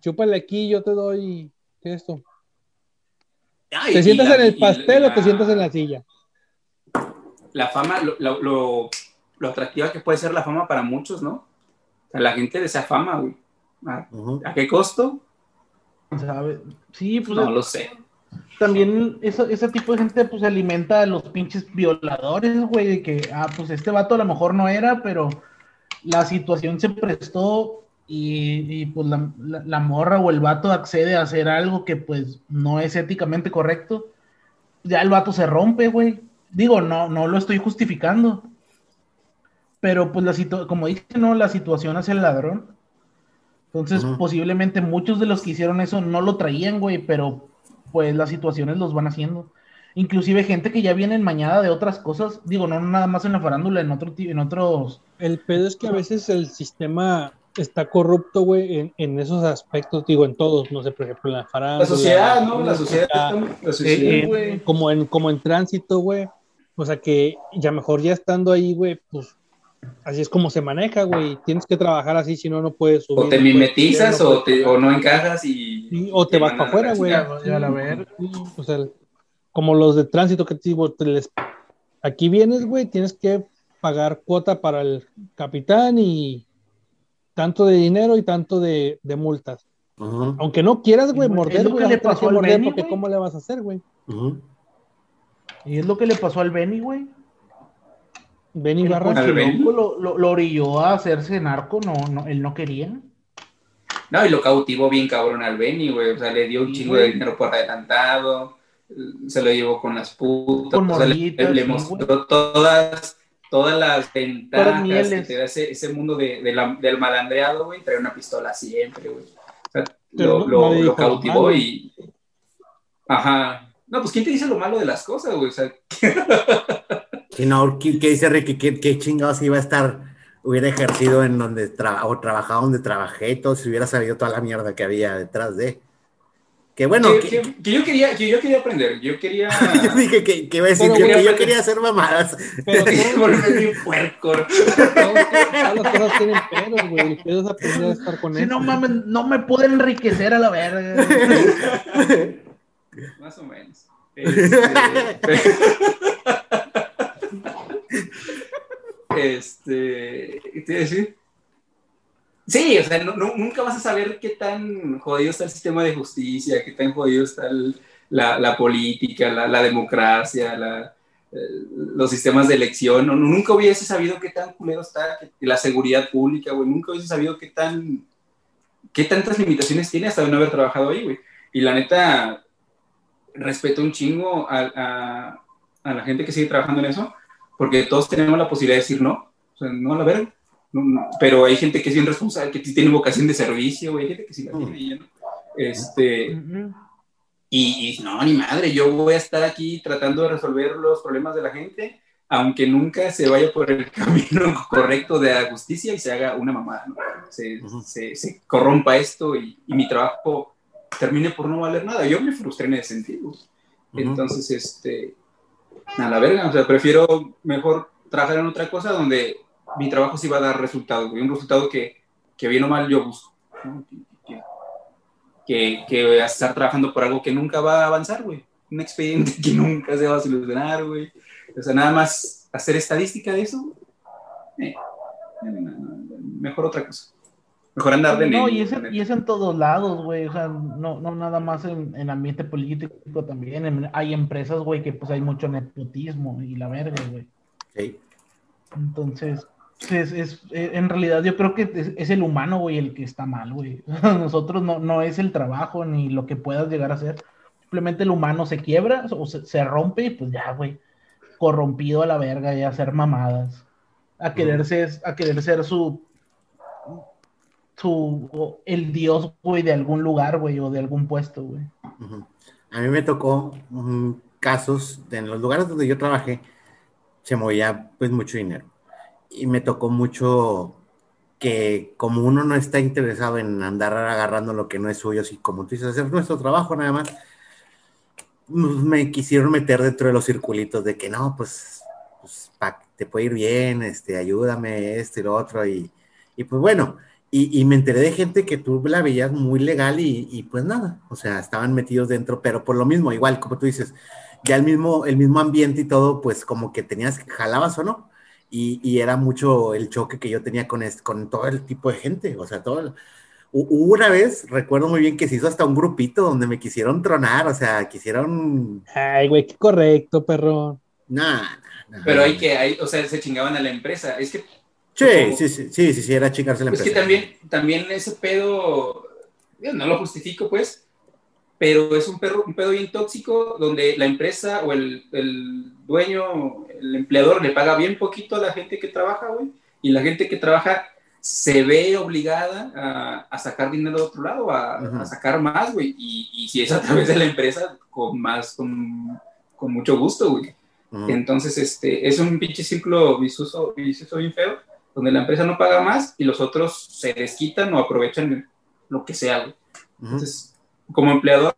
Chúpale aquí, yo te doy esto. Ay, ¿Te sientas la- en el pastel o te sientas en la silla? la fama, lo, lo, lo, lo atractiva que puede ser la fama para muchos, ¿no? O sea, la gente desea fama, güey. ¿A, Ujú. a qué costo? ¿sabe? Sí, pues No lo sé. También eso- ese tipo de gente pues alimenta a los pinches violadores, güey, de que, ah, pues este vato a lo mejor no era, pero la situación se prestó y, y, pues la, la- la morra o el vato accede a hacer algo que pues no es éticamente correcto, ya el vato se rompe, güey. Digo, no, no lo estoy justificando. Pero pues la situación, como dije, no, la situación hace el ladrón. Entonces, posiblemente muchos de los que hicieron eso no lo traían, güey, pero pues las situaciones los van haciendo. Inclusive gente que ya viene enmañada de otras cosas, digo, no nada más en la farándula, en otro ti- en otros El pedo es que a veces el sistema está corrupto, güey, en, en esos aspectos, digo, en todos, no sé, por ejemplo, en la farándula. La sociedad, ¿no? La sociedad. La sociedad, eh, güey. como en, como en tránsito, güey. O sea que ya mejor ya estando ahí, güey, pues así es como se maneja, güey. Tienes que trabajar así, si no, no puedes subir. o te mimetizas no o, te, o no encajas y. Sí, o te vas para afuera, güey. chingada. Ya la ver. Sí, O sea, como los de tránsito que te digo, te les- aquí vienes, güey, tienes que pagar cuota para el capitán y tanto de dinero y tanto de, de multas. Aunque no quieras, güey, Es morder, lo güey, que le pasó al morder Benny, porque güey. ¿cómo le vas a hacer, güey? Y es lo que le pasó al Benny, güey. Barra. Benny. Cochiloco lo, lo, lo orilló a hacerse narco, no, no, él no quería. No, y lo cautivó bien cabrón al Benny, güey. O sea, le dio un Sí, chingo güey. de dinero por adelantado. se lo llevó con las putas, Con o sea, le- morritas, le, sí, mostró todas, todas las ventajas que te da ese, ese mundo de, de la- del malandreado, güey, trae una pistola siempre, güey. O sea, lo, lo- cautivó y... Ajá. No, pues ¿quién te dice lo malo de las cosas, güey? O sea, Si no, ¿qué, qué dice Ricky? ¿Qué, qué chingados iba a estar, hubiera ejercido en donde tra o trabajado donde trabajé y todo, si hubiera sabido toda la mierda que había detrás de. Que bueno, que, que- que- que yo quería, que yo quería aprender, yo quería... yo dije que, que iba a decir Pero, que, güey, que yo quería hacer mamadas. Pero todos, volverme bien puerco. todos- todas las cosas tienen pedos, güey. El pedo es aprender a estar con Si eso. no mames, no me pude enriquecer a la verga. Más o menos. Este, este, ¿qué te iba a decir? Sí, o sea, nunca vas a saber qué tan jodido está el sistema de justicia, qué tan jodido está la, la política, la, democracia, eh, los sistemas de elección. No, nunca hubiese sabido qué tan culero está la seguridad pública, güey. Nunca hubiese sabido qué tan qué tantas limitaciones tiene hasta no haber trabajado ahí, güey. Y la neta, respeto un chingo a- a la gente que sigue trabajando en eso, porque todos tenemos la posibilidad de decir no, o sea, no a la verga. No, no. Pero hay gente que es bien responsable, que tiene vocación de servicio, güey, hay gente que sí la tiene. y no. Este, y, y no, ni madre, yo voy a estar aquí tratando de resolver los problemas de la gente, aunque nunca se vaya por el camino correcto de la justicia y se haga una mamada, ¿no? se, Ujú. se- se corrompa esto y, y mi trabajo termine por no valer nada. Yo me frustré en ese sentido. Entonces, este, a la verga, o sea, prefiero mejor trabajar en otra cosa donde mi trabajo sí va a dar resultados, un resultado que, que bien o mal yo busco, ¿no? Que- que, que estar trabajando por algo que nunca va a avanzar, güey, un expediente que nunca se va a solucionar, güey, o sea, nada más hacer estadística de eso, eh, mejor otra cosa, mejor andar de No, y es, y es en todos lados, güey. O sea, no, no nada más en, en ambiente político también. En- hay empresas, güey, que pues hay mucho nepotismo y la verga, güey. Entonces, es, es- eh, en realidad yo creo que es, es el humano, güey, el que está mal, güey. Nosotros no, no es el trabajo ni lo que puedas llegar a hacer. Simplemente el humano se quiebra o se, se rompe y pues ya, güey. Corrompido a la verga y a hacer mamadas. A querer ser, a querer ser su el dios, güey, de algún lugar, güey, o de algún puesto, güey. A mí me tocó mm, casos en los lugares donde yo trabajé, se movía pues mucho dinero. Y me tocó mucho que como uno no está interesado en andar agarrando lo que no es suyo, así como tú dices, hacer nuestro trabajo nada más, pues, me quisieron meter dentro de los circulitos de que no, pues, pues te puede ir bien, este, ayúdame, esto y lo otro, y, y pues bueno, y, y me enteré de gente que tú la veías muy legal y, y pues nada, o sea, estaban metidos dentro, pero por lo mismo, igual, como tú dices, ya el mismo, el mismo ambiente y todo, pues como que tenías, jalabas o no, y, y era mucho el choque que yo tenía con, es- con todo el tipo de gente, o sea, todo el- una vez, recuerdo muy bien que se hizo hasta un grupito donde me quisieron tronar, o sea, quisieron... Ay, güey, qué correcto, perro. Nah, nah, nah. Pero hay que, hay, o sea, se chingaban a la empresa. Es que Sí, sí, sí, sí, sí, sí, era chingarse la Es empresa. que también, también ese pedo, no lo justifico, pues, pero es un, perro, un pedo bien tóxico donde la empresa o el, el dueño, el empleador le paga bien poquito a la gente que trabaja, güey, y la gente que trabaja se ve obligada a, a sacar dinero de otro lado, a, a sacar más, güey, y, y si es a través de la empresa, con más, con, con mucho gusto, güey. Entonces, este, es un pinche círculo vicioso, vicioso bien feo, donde la empresa no paga más y los otros se desquitan o aprovechan lo que sea. güey. Entonces, como empleador,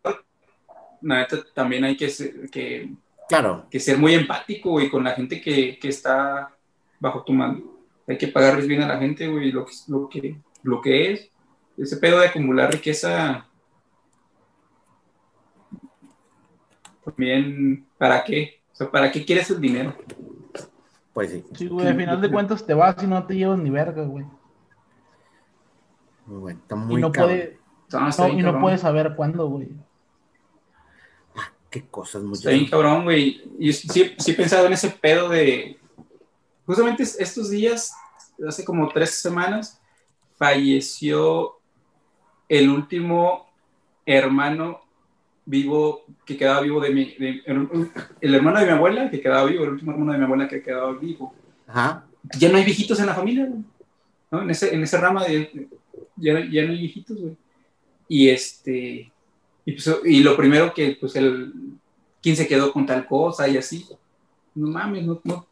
la neta, también hay que ser, que, Claro, que ser muy empático, güey, con la gente que, que está bajo tu mando. Hay que pagarles bien a la gente, güey, lo que, lo que, lo que es. Ese pedo de acumular riqueza, también, ¿para qué? O sea, ¿para qué quieres el dinero? Pues sí. Sí, güey, al final de cuentas te vas y no te llevas ni verga, güey. Muy bueno, está Y muy no, cabrón. puede, No, bien y no puedes saber cuándo, güey. Qué cosas muchas. Está bien cabrón, güey. Y sí, sí he pensado en ese pedo de... Justamente es- estos días, hace como tres semanas, falleció el último hermano vivo, que quedaba vivo de mi, el hermano de mi abuela, que quedaba vivo, el último hermano de mi abuela que quedaba vivo. Ajá. Ya no hay viejitos en la familia, ¿no? En ese, en ese rama de, ya, ya no hay viejitos, güey. Y este, y, pues, y lo primero que, pues, el, quién se quedó con tal cosa y así, no mames, no, no,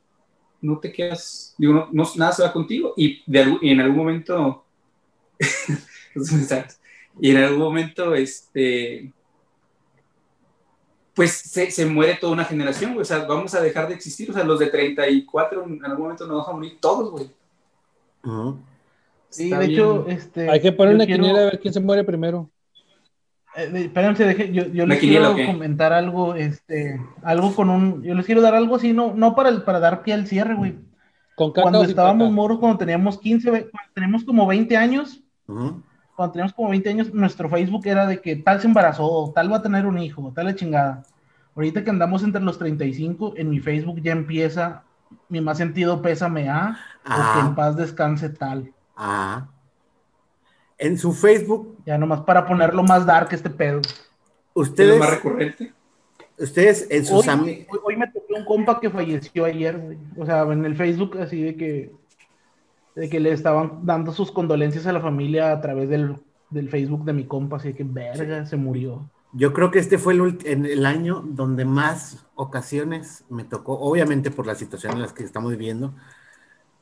no te quedas, digo, no, nada se va contigo. Y, de, y en algún momento, y en algún momento, este, pues se, se, muere toda una generación, güey. O sea, vamos a dejar de existir. O sea, los de 34 en algún momento nos vamos a morir todos, güey. Sí, de hecho, este. Hay que poner una quiniela a ver quién se muere primero. Eh, espérense, deje, yo, yo les quiero comentar algo, este, algo con un, yo les quiero dar algo así, no, no para, para dar pie al cierre, güey. cuando estábamos moros, cuando teníamos 15, cuando teníamos como 20 años, cuando teníamos como 20 años, nuestro Facebook era de que tal se embarazó, tal va a tener un hijo, tal la chingada. Ahorita que andamos entre los 35, en mi Facebook ya empieza mi más sentido pésame a, porque en paz descanse tal. Ah. En su Facebook. Ya nomás para ponerlo más dark este pedo. Ustedes. más recurrente? Ustedes en sus hoy, hoy, me tocó un compa que falleció ayer, güey. O sea, en el Facebook así de que de que le estaban dando sus condolencias a la familia a través del, del Facebook de mi compa, así que verga, se murió. Yo creo que este fue el, en el año donde más ocasiones me tocó, obviamente por la situación en la que estamos viviendo,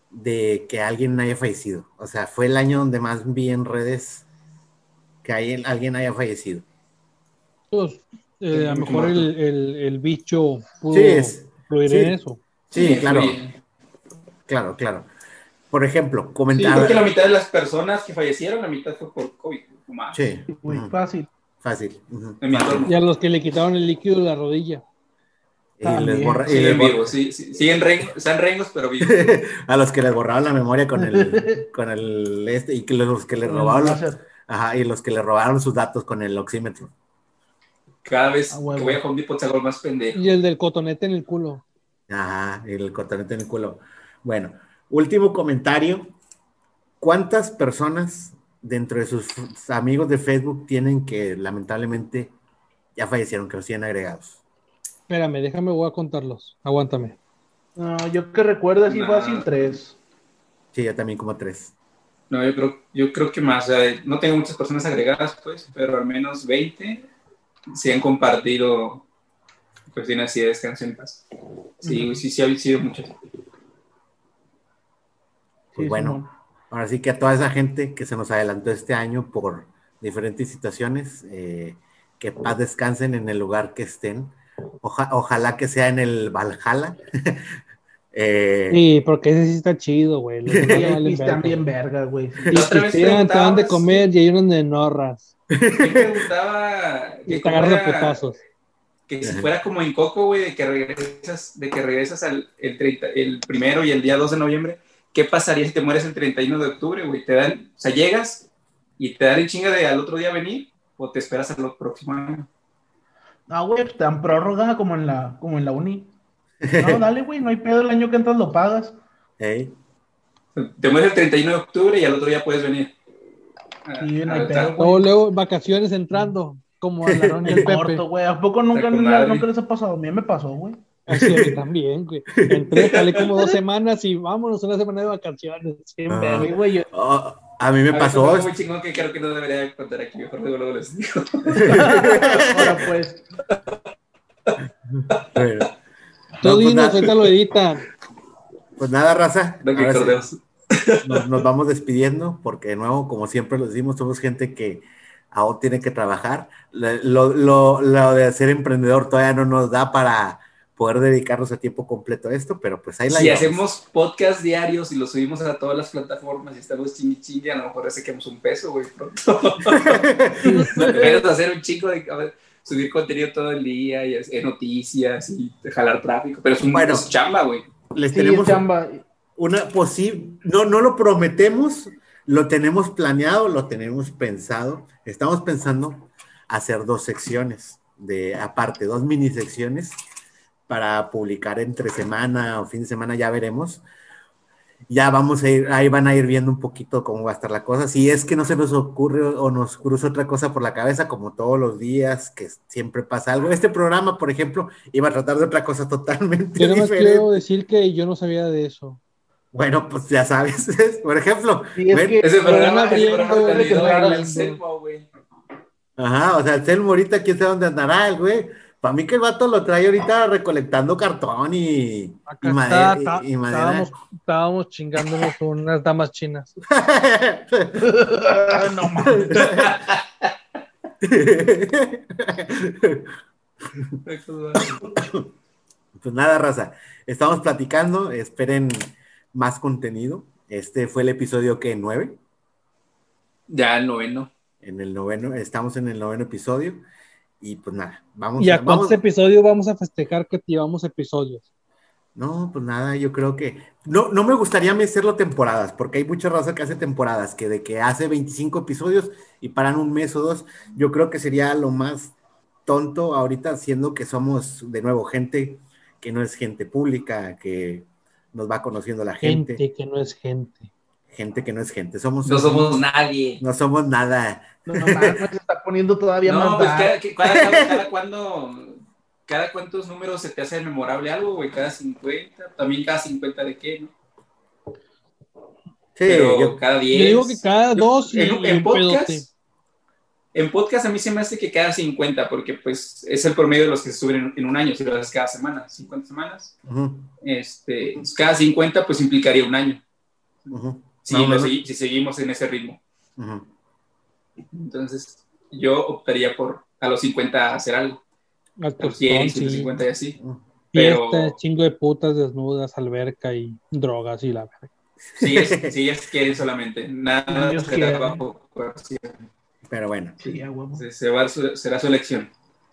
de que alguien haya fallecido. O sea, fue el año donde más vi en redes que alguien haya fallecido. Pues, eh, a lo mejor el, el, bicho pudo sí, en eso. Sí, claro. Claro, claro. Por ejemplo, comentar. creo que la mitad de las personas que fallecieron, la mitad fue por COVID. Sí. Muy fácil. Fácil. Y a los que le quitaron el líquido de la rodilla. Y les borra, y siguen vivos, sí, sí, siguen están rengos, pero vivos. a los que les borraban la memoria con el, con el este, y que los que le robaron ajá, y los que le robaron sus datos con el oxímetro. Cada vez ah, que voy a Home Depot se más pendejo. Y el del cotonete en el culo. Ajá, y el cotonete en el culo. Bueno, último comentario. ¿Cuántas personas dentro de sus amigos de Facebook tienen que lamentablemente ya fallecieron, que los tienen agregados? Espérame, déjame, voy a contarlos. Aguántame. No, yo que recuerdo así fácil tres. Sí, yo también como tres. No, yo creo, yo creo que más. no tengo muchas personas agregadas, pues, pero al menos 20 se han compartido cuestiones así de descanso en paz. Sí, sí, sí, ha sido muchas. Pues bueno, ahora sí que a toda esa gente que se nos adelantó este año por diferentes situaciones, eh, que paz descansen en el lugar que estén ojalá que sea en el Valhalla. eh, sí, porque ese sí está chido, güey. Están bien verga, güey. Y te dan de comer y hay unos de norras. me gustaba que, fuera, putazos. que si fuera como en Coco, güey, de que regresas, de que regresas al el, 30, el primero y el día 2 de noviembre, ¿qué pasaría si te mueres el 31 de octubre, güey? Te dan, o sea, llegas y te dan el chinga de al otro día venir o te esperas al próximo año. Ah, güey, te dan prórroga como en la, como en la uni. No, dale, güey, no hay pedo, el año que entras lo pagas. Hey. Te mueres el 31 de octubre y al otro día puedes venir. Sí, no hay pedo. Luego, luego, vacaciones entrando, como a la el Pepe. güey. ¿A poco nunca, nunca, les ha pasado? A mí me pasó, güey. Así a mí también, güey. Entré, como dos semanas y vámonos una semana de vacaciones. Siempre, ah. güey. Yo... Oh, a mí me pasó. Es muy chingón que creo que no debería contar aquí. Mejor luego, luego les digo. Ahora pues. Bueno. Tú no, dinos, pues lo editan. Pues nada, raza. nos, nos, vamos despidiendo porque de nuevo, como siempre lo decimos, somos gente que aún tiene que trabajar. Lo, lo, lo de ser emprendedor todavía no nos da para poder dedicarnos a tiempo completo a esto, pero pues ahí la Si hacemos podcast diarios y lo subimos a todas las plataformas y estamos chingui chingui, a lo mejor saquemos un peso, güey, pronto. hacer un chico de subir contenido todo el día y hacer noticias y jalar tráfico, pero es un bueno, chamba, güey. Les tenemos chamba. una posible, no, no lo prometemos, lo tenemos planeado, lo tenemos pensado. Estamos pensando hacer dos secciones de aparte, dos mini secciones para publicar entre semana o fin de semana, ya veremos. ya vamos a ir, ahí van a ir viendo un poquito cómo va a estar la cosa. Si es que no se nos ocurre o nos cruza otra cosa por la cabeza, como todos los días, que siempre pasa algo. Este programa, por ejemplo, iba a tratar de otra cosa totalmente Yo nomás quiero decir que yo no sabía de eso. Bueno, pues ya sabes, por ejemplo. Sí, es ven- que- Ese programa, güey. Ajá, o sea, el Selmo ahorita, quién sabe dónde andará el güey. Para mí que el vato lo trae ahorita recolectando cartón y, madera. está, y- y está- madera. estábamos, estábamos chingándonos con unas damas chinas. no mames. Pues nada, raza. Estamos platicando. Esperen más contenido. Este fue el episodio que nueve. Ya el noveno. En el noveno, estamos en el noveno episodio. Y pues nada, vamos ¿Y a vamos- cuántos episodios vamos a festejar que llevamos episodios? No, pues nada, yo creo que. No, no me gustaría meterlo temporadas, porque hay mucha raza que hace temporadas, que de que hace 25 episodios y paran un mes o dos. Yo creo que sería lo más tonto ahorita, siendo que somos de nuevo gente que no es gente pública, que nos va conociendo la Gente, gente, que no es gente. Que no es gente. Somos, No somos nadie. no somos nada. No mames, se está poniendo todavía No, más pues dark. cada, cada, cada, cada cuándo, cada cuántos números se te hace memorable algo, güey, cada 50, también cada 50 de qué, ¿no? Sí, Pero yo- cada Yo 10. digo que cada dos y, en, y en podcast, en podcast a mí se me hace que cada 50, porque pues es el promedio de los que se suben en, un año, si lo haces cada semana, 50 semanas, ujú, este, cada 50 pues implicaría un año, ujú, si, No, no, segui- si seguimos en ese ritmo. ujú. Entonces yo optaría por a los 50 hacer algo, Al a los tostón, 100, sí. 150 y así. Fiesta, pero- chingo de putas desnudas, alberca y drogas y la verga. Si ellas, si ellas quieren solamente, nada Ellos será bajo coerción. Pero bueno, Sí. Se, se va será su elección.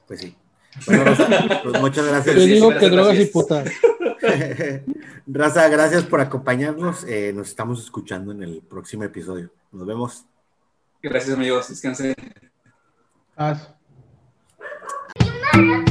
pues sí. Bueno, Rosa, pues muchas Yo gracias. sí, digo que drogas y gracias. putas. Raza, gracias por acompañarnos. Eh, nos estamos escuchando en el próximo episodio. Nos vemos. Gracias amigos, descansen. Thank